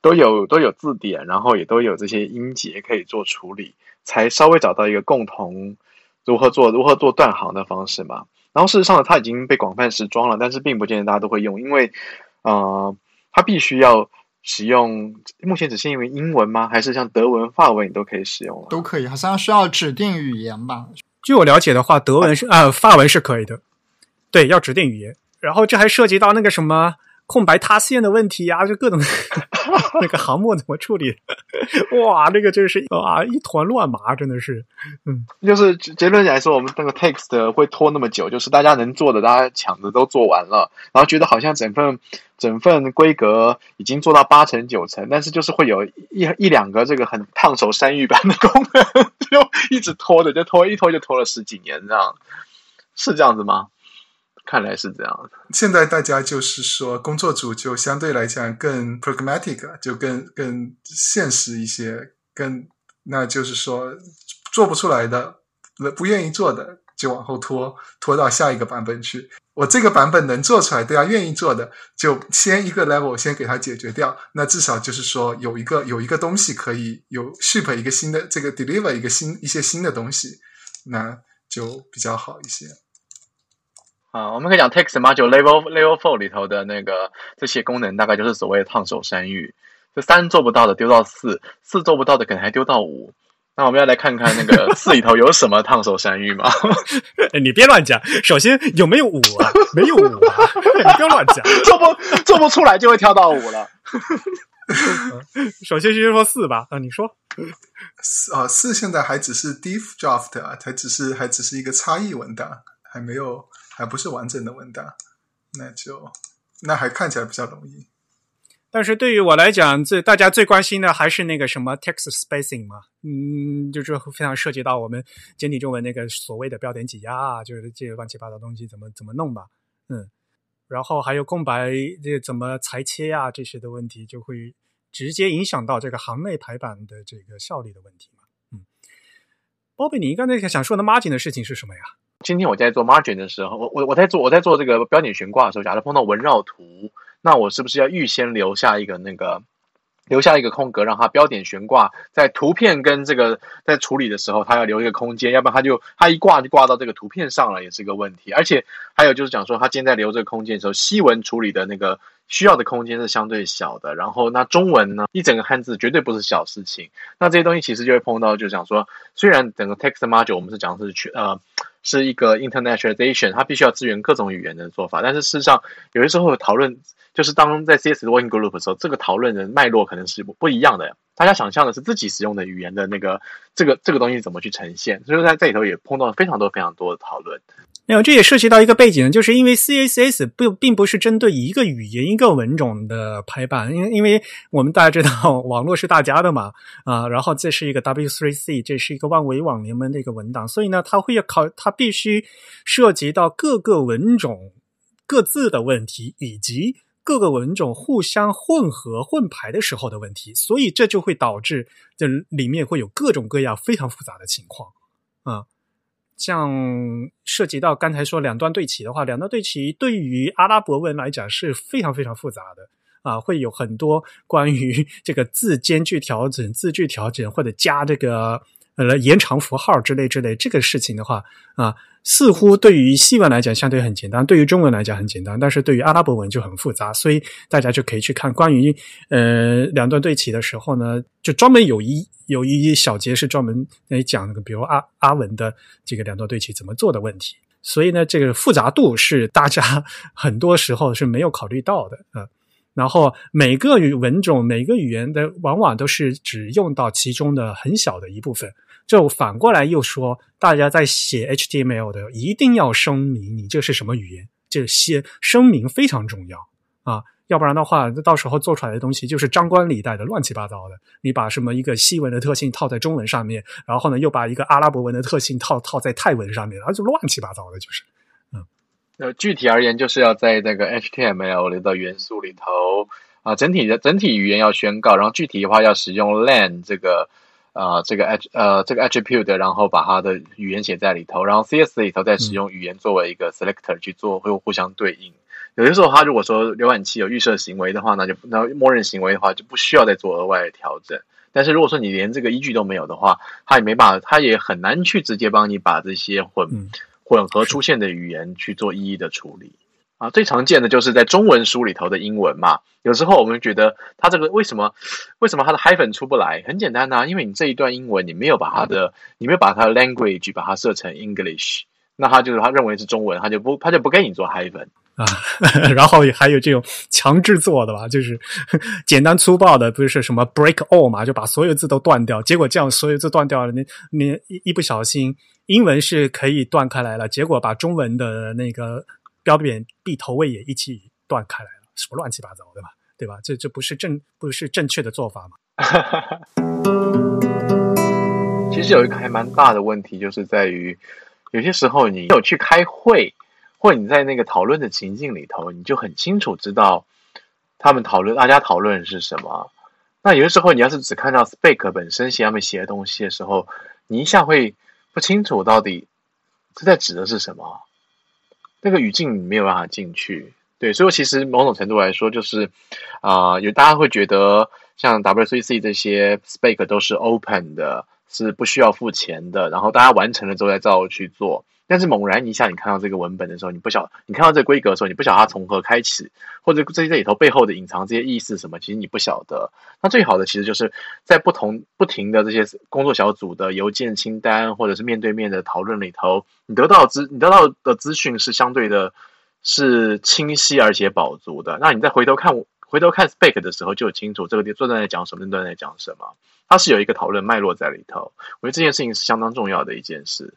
都有都有字典，然后也都有这些音节可以做处理，才稍微找到一个共同如何做如何做断行的方式嘛。然后事实上，它已经被广泛时装了，但是并不见得大家都会用，因为，呃，它必须要使用。目前只限于英文吗？还是像德文、法文你都可以使用？都可以，好像需要指定语言吧？据我了解的话，德文是啊，法文是可以的。对，要指定语言。然后这还涉及到那个什么。空白塌陷的问题啊，就各种 那个航模怎么处理？哇，那个真是啊，一团乱麻，真的是。嗯，就是结论来说，我们那个 text 会拖那么久，就是大家能做的，大家抢着都做完了，然后觉得好像整份整份规格已经做到八成九成，但是就是会有一一两个这个很烫手山芋般的功能，就一直拖着，就拖一拖就拖了十几年，这样是这样子吗？看来是这样的。现在大家就是说，工作组就相对来讲更 pragmatic，就更更现实一些，更那就是说做不出来的、不愿意做的，就往后拖，拖到下一个版本去。我这个版本能做出来，大家愿意做的，就先一个 level 先给它解决掉。那至少就是说有一个有一个东西可以有 ship 一个新的这个 deliver 一个新一些新的东西，那就比较好一些。啊，我们可以讲 text module level level four 里头的那个这些功能，大概就是所谓的烫手山芋。这三做不到的丢到四，四做不到的可能还丢到五。那我们要来看看那个 四里头有什么烫手山芋吗？你别乱讲。首先有没有五啊？没有五啊！你不要乱讲。做不做不出来就会跳到五了。首先先说四吧。啊，你说四啊，四现在还只是 diff draft 啊，还只是还只是一个差异文档，还没有。还不是完整的文档，那就那还看起来比较容易。但是对于我来讲，最大家最关心的还是那个什么 text spacing 嘛，嗯，就是非常涉及到我们简体中文那个所谓的标点挤压啊，就是这些乱七八糟东西怎么怎么弄吧，嗯，然后还有空白这怎么裁切啊这些的问题，就会直接影响到这个行内排版的这个效率的问题嘛，嗯。包贝，你刚才想说的 margin 的事情是什么呀？今天我在做 margin 的时候，我我我在做我在做这个标点悬挂的时候，假如碰到文绕图，那我是不是要预先留下一个那个留下一个空格，让它标点悬挂在图片跟这个在处理的时候，它要留一个空间，要不然它就它一挂就挂到这个图片上了，也是一个问题。而且还有就是讲说，它现在留这个空间的时候，西文处理的那个需要的空间是相对小的，然后那中文呢，一整个汉字绝对不是小事情。那这些东西其实就会碰到，就讲说，虽然整个 text module 我们是讲是全呃。是一个 internationalization，它必须要支援各种语言的做法。但是事实上，有些时候讨论就是当在 CS working group 的时候，这个讨论的脉络可能是不一样的。大家想象的是自己使用的语言的那个这个这个东西怎么去呈现，所以在这里头也碰到了非常多非常多的讨论。没有，这也涉及到一个背景，就是因为 CSS 不并不是针对一个语言、一个文种的排版，因为因为我们大家知道网络是大家的嘛，啊，然后这是一个 W3C，这是一个万维网联盟的一个文档，所以呢，它会要考，它必须涉及到各个文种各自的问题，以及各个文种互相混合混排的时候的问题，所以这就会导致这里面会有各种各样非常复杂的情况，啊。像涉及到刚才说两段对齐的话，两段对齐对于阿拉伯文来讲是非常非常复杂的啊，会有很多关于 这个字间距调整、字距调整或者加这个呃延长符号之类之类这个事情的话啊。似乎对于西文来讲相对很简单，对于中文来讲很简单，但是对于阿拉伯文就很复杂，所以大家就可以去看关于呃两段对齐的时候呢，就专门有一有一小节是专门来讲那个，比如阿阿文的这个两段对齐怎么做的问题。所以呢，这个复杂度是大家很多时候是没有考虑到的啊。然后每个语文种、每个语言的往往都是只用到其中的很小的一部分。就反过来又说，大家在写 HTML 的一定要声明你这是什么语言，这些声明非常重要啊，要不然的话，到时候做出来的东西就是张冠李戴的、乱七八糟的。你把什么一个西文的特性套在中文上面，然后呢又把一个阿拉伯文的特性套套在泰文上面，然后就乱七八糟的，就是嗯。那具体而言，就是要在那个 HTML 里的元素里头啊，整体的整体语言要宣告，然后具体的话要使用 LAN 这个啊这个 h 呃这个 attribute，然后把它的语言写在里头，然后 CSS 里头再使用语言作为一个 selector 去做，会互相对应。有些时候，它如果说浏览器有预设行为的话，那就那默认行为的话就不需要再做额外的调整。但是如果说你连这个依据都没有的话，它也没办法，它也很难去直接帮你把这些混混合出现的语言去做一一的处理啊。最常见的就是在中文书里头的英文嘛。有时候我们觉得它这个为什么为什么它的 hyphen 出不来？很简单呐，因为你这一段英文你没有把它的你没有把它的 language 把它设成 English，那它就是他认为是中文，他就不他就不给你做 hyphen。啊，然后还有这种强制做的吧，就是 简单粗暴的，不是什么 break all 嘛，就把所有字都断掉。结果这样所有字断掉了，你你一一不小心，英文是可以断开来了，结果把中文的那个标点闭头位也一起断开来了，什么乱七八糟，对吧？对吧？这这不是正不是正确的做法吗？其实有一个还蛮大的问题，就是在于有些时候你有去开会。或你在那个讨论的情境里头，你就很清楚知道他们讨论，大家讨论是什么。那有的时候，你要是只看到 spec 本身写他们写的东西的时候，你一下会不清楚到底这在指的是什么。那个语境没有办法进去。对，所以其实某种程度来说，就是啊，有大家会觉得像 W3C 这些 spec 都是 open 的，是不需要付钱的，然后大家完成了之后再照去做。但是猛然一下，你看到这个文本的时候，你不晓你看到这个规格的时候，你不晓它从何开启，或者这些里头背后的隐藏这些意思什么，其实你不晓得。那最好的其实就是在不同不停的这些工作小组的邮件清单，或者是面对面的讨论里头，你得到资你得到的资讯是相对的，是清晰而且饱足的。那你再回头看回头看 spec 的时候，就清楚这个地段在讲什么，那段在讲什么，它是有一个讨论脉络在里头。我觉得这件事情是相当重要的一件事。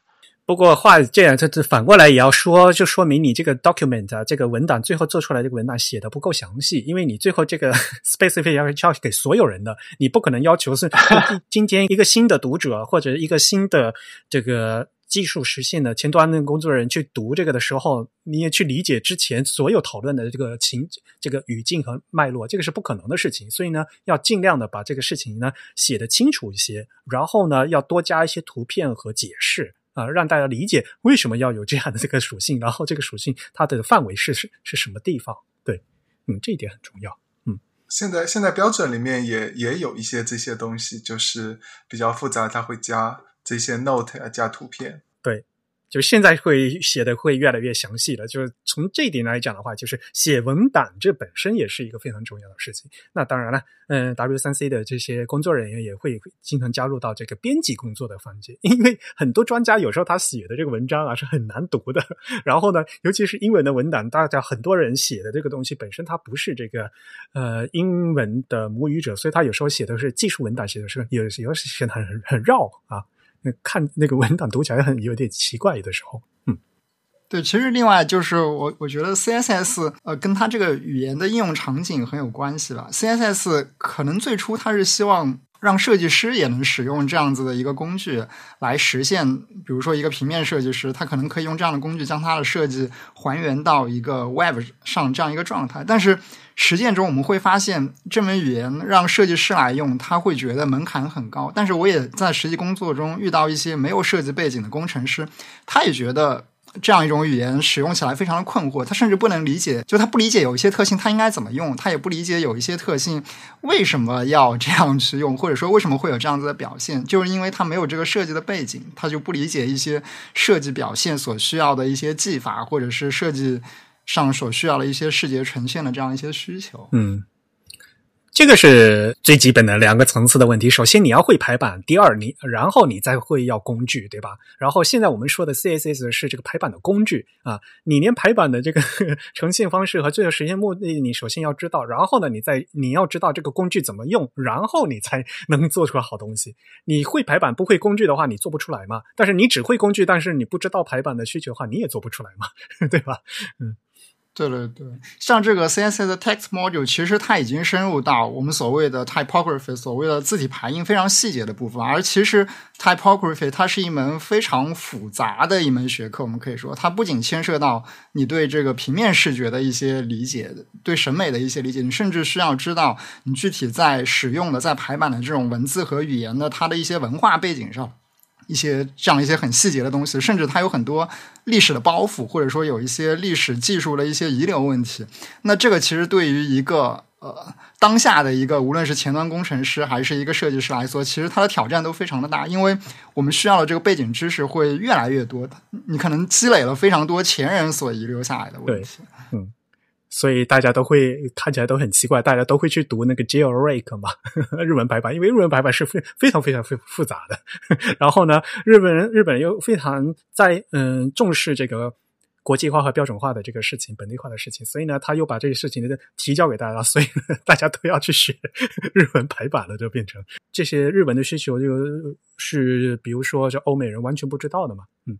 不过话这样，这这反过来也要说，就说明你这个 document 啊，这个文档最后做出来这个文档写的不够详细，因为你最后这个 specific 要要给所有人的，你不可能要求是 今天一个新的读者或者一个新的这个技术实现的前端的工作人去读这个的时候，你也去理解之前所有讨论的这个情这个语境和脉络，这个是不可能的事情。所以呢，要尽量的把这个事情呢写的清楚一些，然后呢，要多加一些图片和解释。啊，让大家理解为什么要有这样的这个属性，然后这个属性它的范围是是是什么地方？对，嗯，这一点很重要。嗯，现在现在标准里面也也有一些这些东西，就是比较复杂，它会加这些 note 啊，加图片。对。就现在会写的会越来越详细了。就是从这一点来讲的话，就是写文档这本身也是一个非常重要的事情。那当然了，嗯，W 三 C 的这些工作人员也会经常加入到这个编辑工作的环节，因为很多专家有时候他写的这个文章啊是很难读的。然后呢，尤其是英文的文档，大家很多人写的这个东西本身它不是这个呃英文的母语者，所以他有时候写的是技术文档，写的是有有时写的很很绕啊。看那个文档读起来很有点奇怪的时候，嗯，对，其实另外就是我我觉得 CSS 呃跟它这个语言的应用场景很有关系吧。CSS 可能最初它是希望让设计师也能使用这样子的一个工具来实现，比如说一个平面设计师，他可能可以用这样的工具将他的设计还原到一个 Web 上这样一个状态，但是。实践中我们会发现，这门语言让设计师来用，他会觉得门槛很高。但是我也在实际工作中遇到一些没有设计背景的工程师，他也觉得这样一种语言使用起来非常的困惑。他甚至不能理解，就他不理解有一些特性他应该怎么用，他也不理解有一些特性为什么要这样去用，或者说为什么会有这样子的表现，就是因为他没有这个设计的背景，他就不理解一些设计表现所需要的一些技法，或者是设计。上所需要的一些视觉呈现的这样一些需求，嗯，这个是最基本的两个层次的问题。首先你要会排版，第二你然后你再会要工具，对吧？然后现在我们说的 CSS 是这个排版的工具啊，你连排版的这个 呈现方式和最后实现目的，你首先要知道，然后呢，你再你要知道这个工具怎么用，然后你才能做出好东西。你会排版不会工具的话，你做不出来嘛？但是你只会工具，但是你不知道排版的需求的话，你也做不出来嘛？对吧？嗯。对对对，像这个 CSS 的 Text Module，其实它已经深入到我们所谓的 Typography，所谓的字体排印非常细节的部分。而其实 Typography 它是一门非常复杂的一门学科，我们可以说，它不仅牵涉到你对这个平面视觉的一些理解，对审美的一些理解，你甚至需要知道你具体在使用的在排版的这种文字和语言的它的一些文化背景上。一些这样一些很细节的东西，甚至它有很多历史的包袱，或者说有一些历史技术的一些遗留问题。那这个其实对于一个呃当下的一个无论是前端工程师还是一个设计师来说，其实它的挑战都非常的大，因为我们需要的这个背景知识会越来越多的，你可能积累了非常多前人所遗留下来的问题。嗯。所以大家都会看起来都很奇怪，大家都会去读那个 jailbreak 嘛，日文排版，因为日文排版是非非常非常复复杂的。然后呢，日本人日本人又非常在嗯重视这个国际化和标准化的这个事情，本地化的事情，所以呢，他又把这个事情呢提交给大家，所以大家都要去学日文排版了，就变成这些日文的需求就是比如说这欧美人完全不知道的嘛，嗯。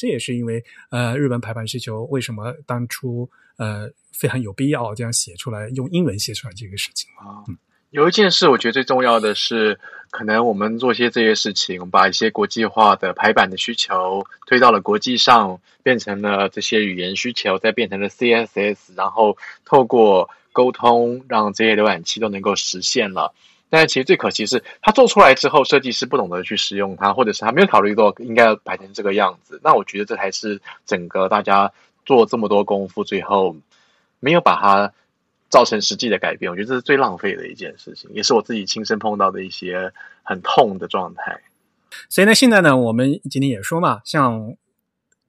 这也是因为，呃，日本排版需求为什么当初呃非常有必要这样写出来，用英文写出来这个事情啊。有一件事，我觉得最重要的是，可能我们做些这些事情，把一些国际化的排版的需求推到了国际上，变成了这些语言需求，再变成了 CSS，然后透过沟通，让这些浏览器都能够实现了。但是其实最可惜是，他做出来之后，设计师不懂得去使用它，或者是他没有考虑到应该要摆成这个样子。那我觉得这才是整个大家做这么多功夫，最后没有把它造成实际的改变。我觉得这是最浪费的一件事情，也是我自己亲身碰到的一些很痛的状态。所以呢，现在呢，我们今天也说嘛，像。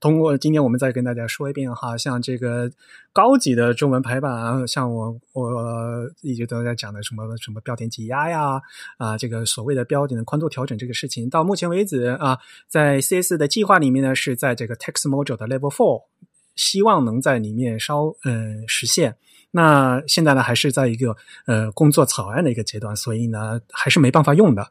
通过今天我们再跟大家说一遍哈，像这个高级的中文排版，像我我一直都在讲的什么什么标点挤压呀，啊，这个所谓的标点的宽度调整这个事情，到目前为止啊，在 CS 的计划里面呢，是在这个 Text Module 的 Level Four，希望能在里面稍嗯实现。那现在呢，还是在一个呃工作草案的一个阶段，所以呢，还是没办法用的，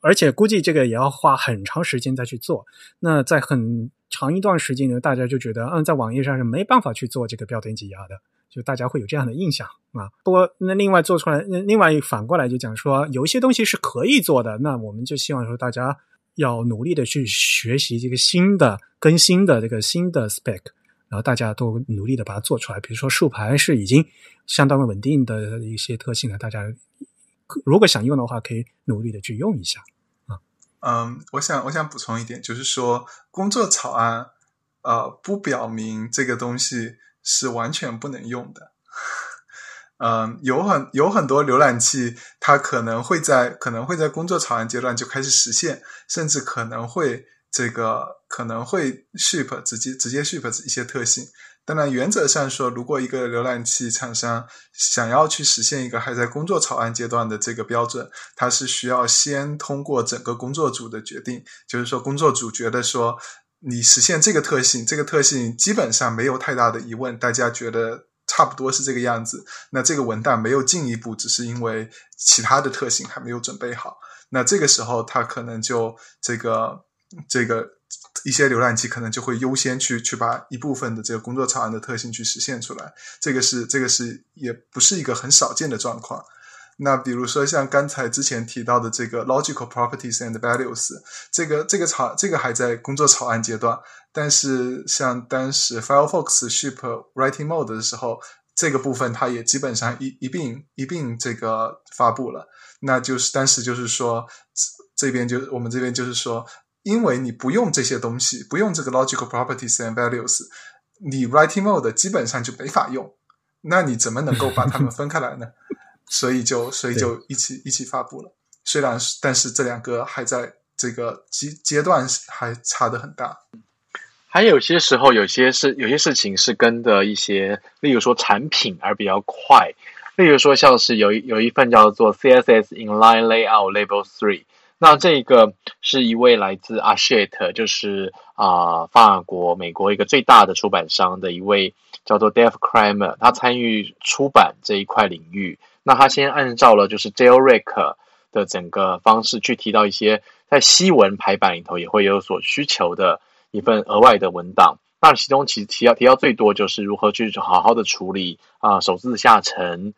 而且估计这个也要花很长时间再去做。那在很长一段时间呢，大家就觉得，嗯，在网页上是没办法去做这个标点挤压的，就大家会有这样的印象啊。不过，那另外做出来，那另外反过来就讲说，有一些东西是可以做的，那我们就希望说，大家要努力的去学习这个新的更新的这个新的 spec，然后大家都努力的把它做出来。比如说竖排是已经相当稳定的一些特性了，大家如果想用的话，可以努力的去用一下。嗯，我想我想补充一点，就是说工作草案，呃，不表明这个东西是完全不能用的。嗯，有很有很多浏览器，它可能会在可能会在工作草案阶段就开始实现，甚至可能会这个可能会 ship 直接直接 ship 一些特性。当然，原则上说，如果一个浏览器厂商想要去实现一个还在工作草案阶段的这个标准，它是需要先通过整个工作组的决定，就是说，工作组觉得说你实现这个特性，这个特性基本上没有太大的疑问，大家觉得差不多是这个样子，那这个文档没有进一步，只是因为其他的特性还没有准备好，那这个时候它可能就这个这个。一些浏览器可能就会优先去去把一部分的这个工作草案的特性去实现出来，这个是这个是也不是一个很少见的状况。那比如说像刚才之前提到的这个 logical properties and values，这个这个草这个还在工作草案阶段，但是像当时 Firefox ship writing mode 的时候，这个部分它也基本上一一并一并这个发布了。那就是当时就是说这边就我们这边就是说。因为你不用这些东西，不用这个 logical properties and values，你 writing mode 基本上就没法用。那你怎么能够把它们分开来呢？所以就所以就一起一起发布了。虽然但是这两个还在这个阶阶段还差的很大。还有些时候，有些事有些事情是跟的一些，例如说产品而比较快。例如说，像是有有一份叫做 CSS Inline Layout Level Three。那这个是一位来自 Hachette，就是啊法国、美国一个最大的出版商的一位叫做 Dave Kramer，他参与出版这一块领域。那他先按照了就是 Jailbreak 的整个方式去提到一些在西文排版里头也会有所需求的一份额外的文档。那其中其实提到提到最多就是如何去好好的处理啊首字下沉。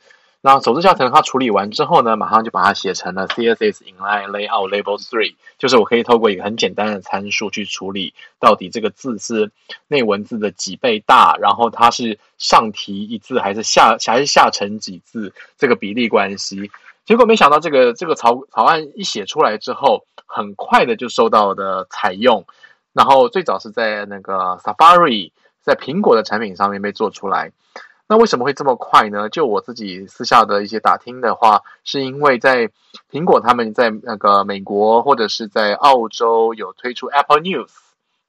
那首字教程它处理完之后呢，马上就把它写成了 CSS Inline Layout Level Three，就是我可以透过一个很简单的参数去处理到底这个字是内文字的几倍大，然后它是上提一字还是下还是下沉几字这个比例关系。结果没想到这个这个草草案一写出来之后，很快的就受到的采用。然后最早是在那个 Safari，在苹果的产品上面被做出来。那为什么会这么快呢？就我自己私下的一些打听的话，是因为在苹果他们在那个美国或者是在澳洲有推出 Apple News。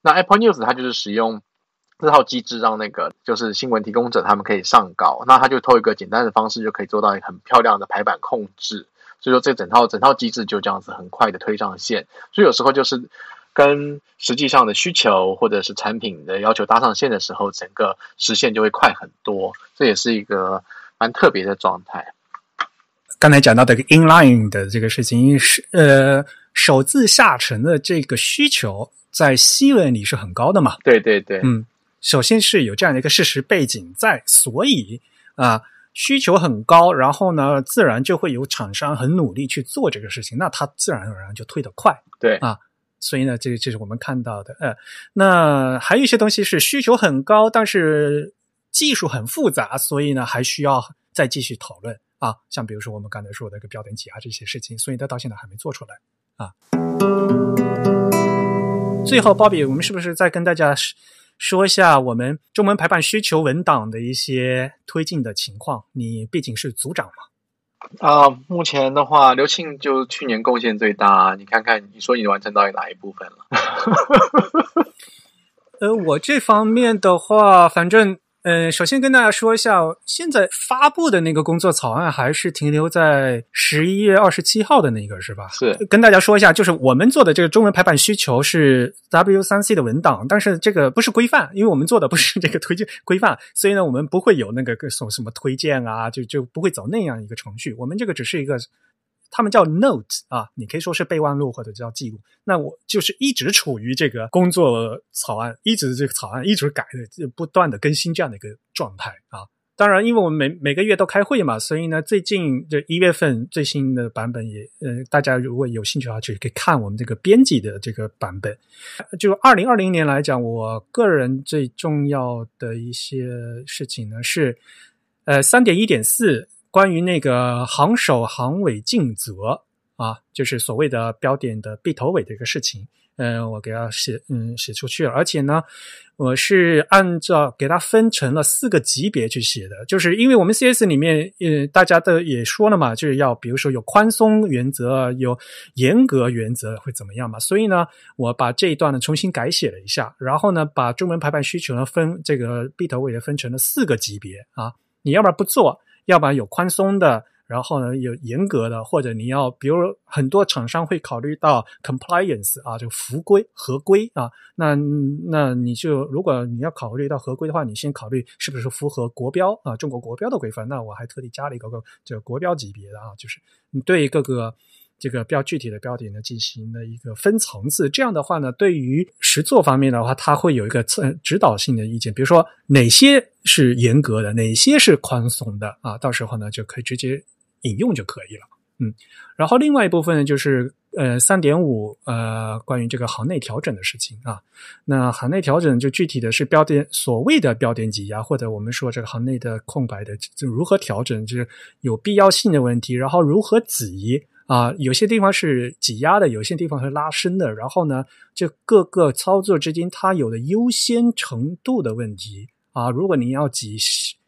那 Apple News 它就是使用这套机制，让那个就是新闻提供者他们可以上稿。那它就透过一个简单的方式，就可以做到很漂亮的排版控制。所以说这整套整套机制就这样子很快的推上线。所以有时候就是。跟实际上的需求或者是产品的要求搭上线的时候，整个实现就会快很多。这也是一个蛮特别的状态。刚才讲到的 inline 的这个事情，是呃首字下沉的这个需求在西文里是很高的嘛？对对对，嗯，首先是有这样的一个事实背景在，所以啊需求很高，然后呢自然就会有厂商很努力去做这个事情，那它自然而然就推得快。对啊。所以呢，这这是我们看到的，呃，那还有一些东西是需求很高，但是技术很复杂，所以呢，还需要再继续讨论啊。像比如说我们刚才说的个标点挤压这些事情，所以它到现在还没做出来啊。最后，鲍比，我们是不是再跟大家说一下我们中文排版需求文档的一些推进的情况？你毕竟是组长嘛。啊，目前的话，刘庆就去年贡献最大。你看看，你说你完成到哪一部分了？呃，我这方面的话，反正。嗯，首先跟大家说一下，现在发布的那个工作草案还是停留在十一月二十七号的那个，是吧？是。跟大家说一下，就是我们做的这个中文排版需求是 W 三 C 的文档，但是这个不是规范，因为我们做的不是这个推荐规范，所以呢，我们不会有那个什么什么推荐啊，就就不会走那样一个程序。我们这个只是一个。他们叫 note 啊，你可以说是备忘录或者叫记录。那我就是一直处于这个工作草案，一直这个草案一直改的，不断的更新这样的一个状态啊。当然，因为我们每每个月都开会嘛，所以呢，最近这一月份最新的版本也，呃，大家如果有兴趣的话，就可以看我们这个编辑的这个版本。就二零二零年来讲，我个人最重要的一些事情呢是，呃，三点一点四。关于那个行首行尾尽责啊，就是所谓的标点的必头尾的一个事情，嗯，我给它写，嗯，写出去了。而且呢，我是按照给它分成了四个级别去写的，就是因为我们 CS 里面，呃，大家都也说了嘛，就是要比如说有宽松原则，有严格原则会怎么样嘛，所以呢，我把这一段呢重新改写了一下，然后呢，把中文排版需求呢分这个必头尾的分成了四个级别啊，你要不然不做。要不然有宽松的，然后呢有严格的，或者你要，比如很多厂商会考虑到 compliance 啊，就符规合规啊，那那你就如果你要考虑到合规的话，你先考虑是不是符合国标啊，中国国标的规范。那我还特地加了一个个就国标级别的啊，就是你对各个。这个比较具体的标点呢，进行了一个分层次。这样的话呢，对于实作方面的话，它会有一个指导性的意见。比如说哪些是严格的，哪些是宽松的啊？到时候呢，就可以直接引用就可以了。嗯，然后另外一部分呢，就是呃三点五呃关于这个行内调整的事情啊。那行内调整就具体的是标点所谓的标点挤压，或者我们说这个行内的空白的就如何调整，就是有必要性的问题，然后如何挤。啊，有些地方是挤压的，有些地方是拉伸的。然后呢，这各个操作之间它有的优先程度的问题啊。如果你要挤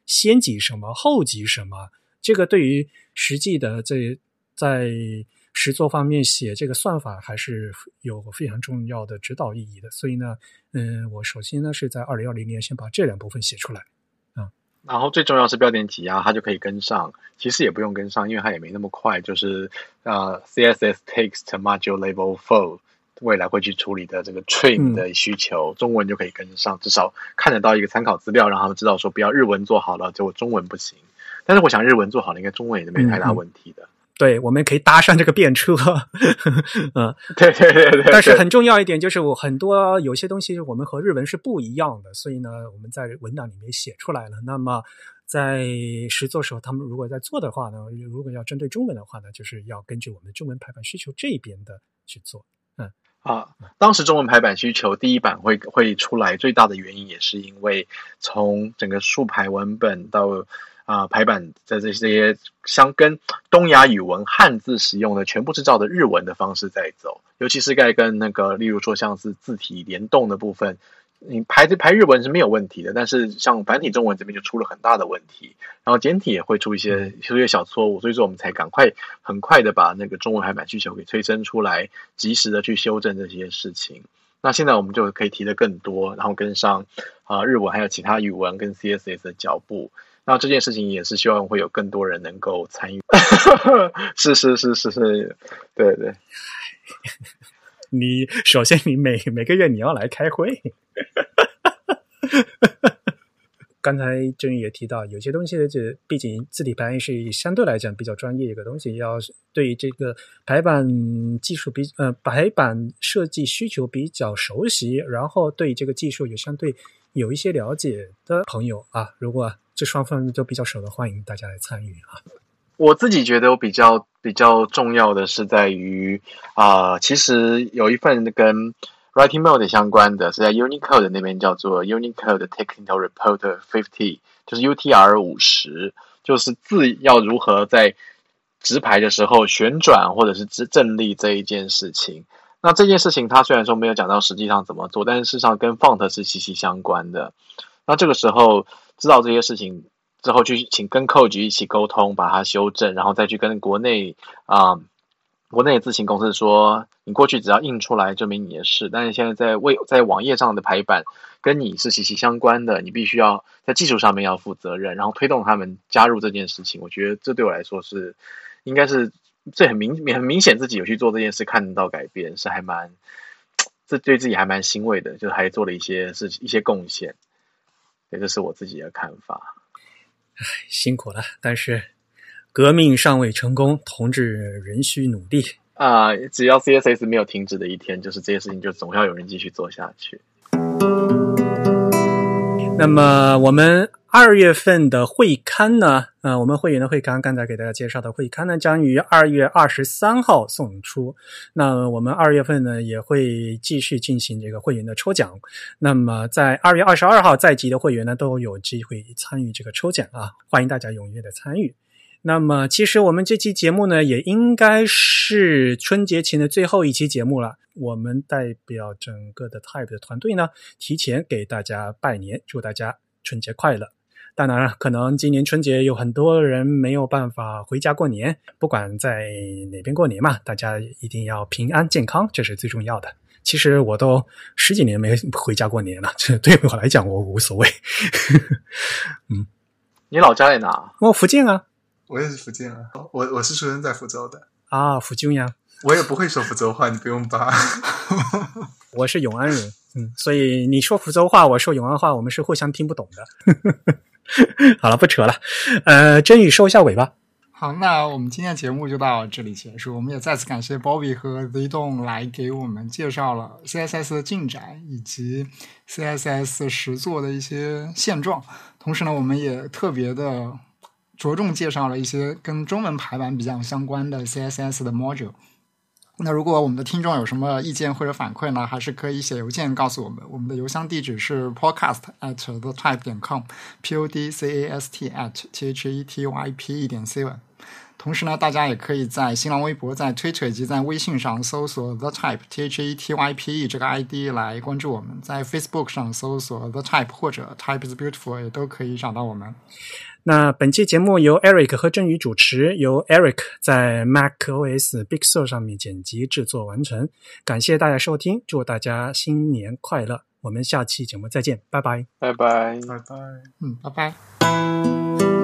先挤什么，后挤什么，这个对于实际的这在实作方面写这个算法还是有非常重要的指导意义的。所以呢，嗯，我首先呢是在二零二零年先把这两部分写出来。然后最重要是标点挤压，它就可以跟上。其实也不用跟上，因为它也没那么快。就是呃，CSS text module level four 未来会去处理的这个 trim 的需求，中文就可以跟上，至少看得到一个参考资料，让他们知道说不要日文做好了，结果中文不行。但是我想日文做好了，应该中文也是没太大问题的。对，我们可以搭上这个便车，嗯，对对对对。但是很重要一点就是，我很多有些东西我们和日文是不一样的，所以呢，我们在文档里面写出来了。那么在实作时候，他们如果在做的话呢，如果要针对中文的话呢，就是要根据我们中文排版需求这边的去做。嗯啊，当时中文排版需求第一版会会出来，最大的原因也是因为从整个竖排文本到。啊，排版在这些相跟东亚语文汉字使用的全部是照的日文的方式在走，尤其是在跟那个，例如说像是字体联动的部分，你排这排日文是没有问题的，但是像繁体中文这边就出了很大的问题，然后简体也会出一些出一些小错误，所以说我们才赶快很快的把那个中文排版需求给催生出来，及时的去修正这些事情。那现在我们就可以提的更多，然后跟上啊日文还有其他语文跟 CSS 的脚步。那这件事情也是希望会有更多人能够参与，是是是是是，对对。你首先你每每个月你要来开会，刚才郑宇也提到，有些东西这毕竟字体排印是相对来讲比较专业一个东西，要对这个排版技术比呃排版设计需求比较熟悉，然后对这个技术也相对有一些了解的朋友啊，如果。这双方都比较熟的，欢迎大家来参与啊！我自己觉得我比较比较重要的是在于啊，其实有一份跟 writing mode 相关的，是在 Unicode 那边叫做 Unicode Technical Report Fifty，就是 UTR 五十，就是字要如何在直排的时候旋转或者是直正立这一件事情。那这件事情他虽然说没有讲到实际上怎么做，但是事实上跟 font 是息息相关的。那这个时候。知道这些事情之后，去请跟扣局一起沟通，把它修正，然后再去跟国内啊，国内的自行公司说，你过去只要印出来证明你的事，但是现在在为在网页上的排版跟你是息息相关的，你必须要在技术上面要负责任，然后推动他们加入这件事情。我觉得这对我来说是应该是这很明很明显，自己有去做这件事，看到改变，是还蛮这对自己还蛮欣慰的，就是还做了一些是一些贡献。这个是我自己的看法。唉，辛苦了，但是革命尚未成功，同志仍需努力啊！只要 CSS 没有停止的一天，就是这些事情就总要有人继续做下去。那么我们。二月份的会刊呢？呃，我们会员的会刊，刚才给大家介绍的会刊呢，将于二月二十三号送出。那我们二月份呢，也会继续进行这个会员的抽奖。那么在二月二十二号在籍的会员呢，都有机会参与这个抽奖啊！欢迎大家踊跃的参与。那么，其实我们这期节目呢，也应该是春节前的最后一期节目了。我们代表整个的 Type 的团队呢，提前给大家拜年，祝大家春节快乐。当然了，可能今年春节有很多人没有办法回家过年，不管在哪边过年嘛，大家一定要平安健康，这是最重要的。其实我都十几年没回家过年了，这对我来讲我无所谓。嗯，你老家在哪？我福建啊，我也是福建啊，我我是出生在福州的啊，福州呀。我也不会说福州话，你不用扒。我是永安人，嗯，所以你说福州话，我说永安话，我们是互相听不懂的。好了，不扯了。呃，真宇收一下尾巴。好，那我们今天的节目就到这里结束。我们也再次感谢 Bobby 和 Z 动来给我们介绍了 CSS 的进展以及 CSS 实作的一些现状。同时呢，我们也特别的着重介绍了一些跟中文排版比较相关的 CSS 的 module。那如果我们的听众有什么意见或者反馈呢，还是可以写邮件告诉我们。我们的邮箱地址是 podcast at the type 点 com，p o d c a s t at t h e t y p e 点 c n 同时呢，大家也可以在新浪微博、在 Twitter 以及在微信上搜索 the type t h e t y p e 这个 ID 来关注我们。在 Facebook 上搜索 the type 或者 type is beautiful 也都可以找到我们。那本期节目由 Eric 和振宇主持，由 Eric 在 Mac OS Big Sur 上面剪辑制作完成。感谢大家收听，祝大家新年快乐！我们下期节目再见，拜拜，拜拜，拜拜，嗯，拜拜。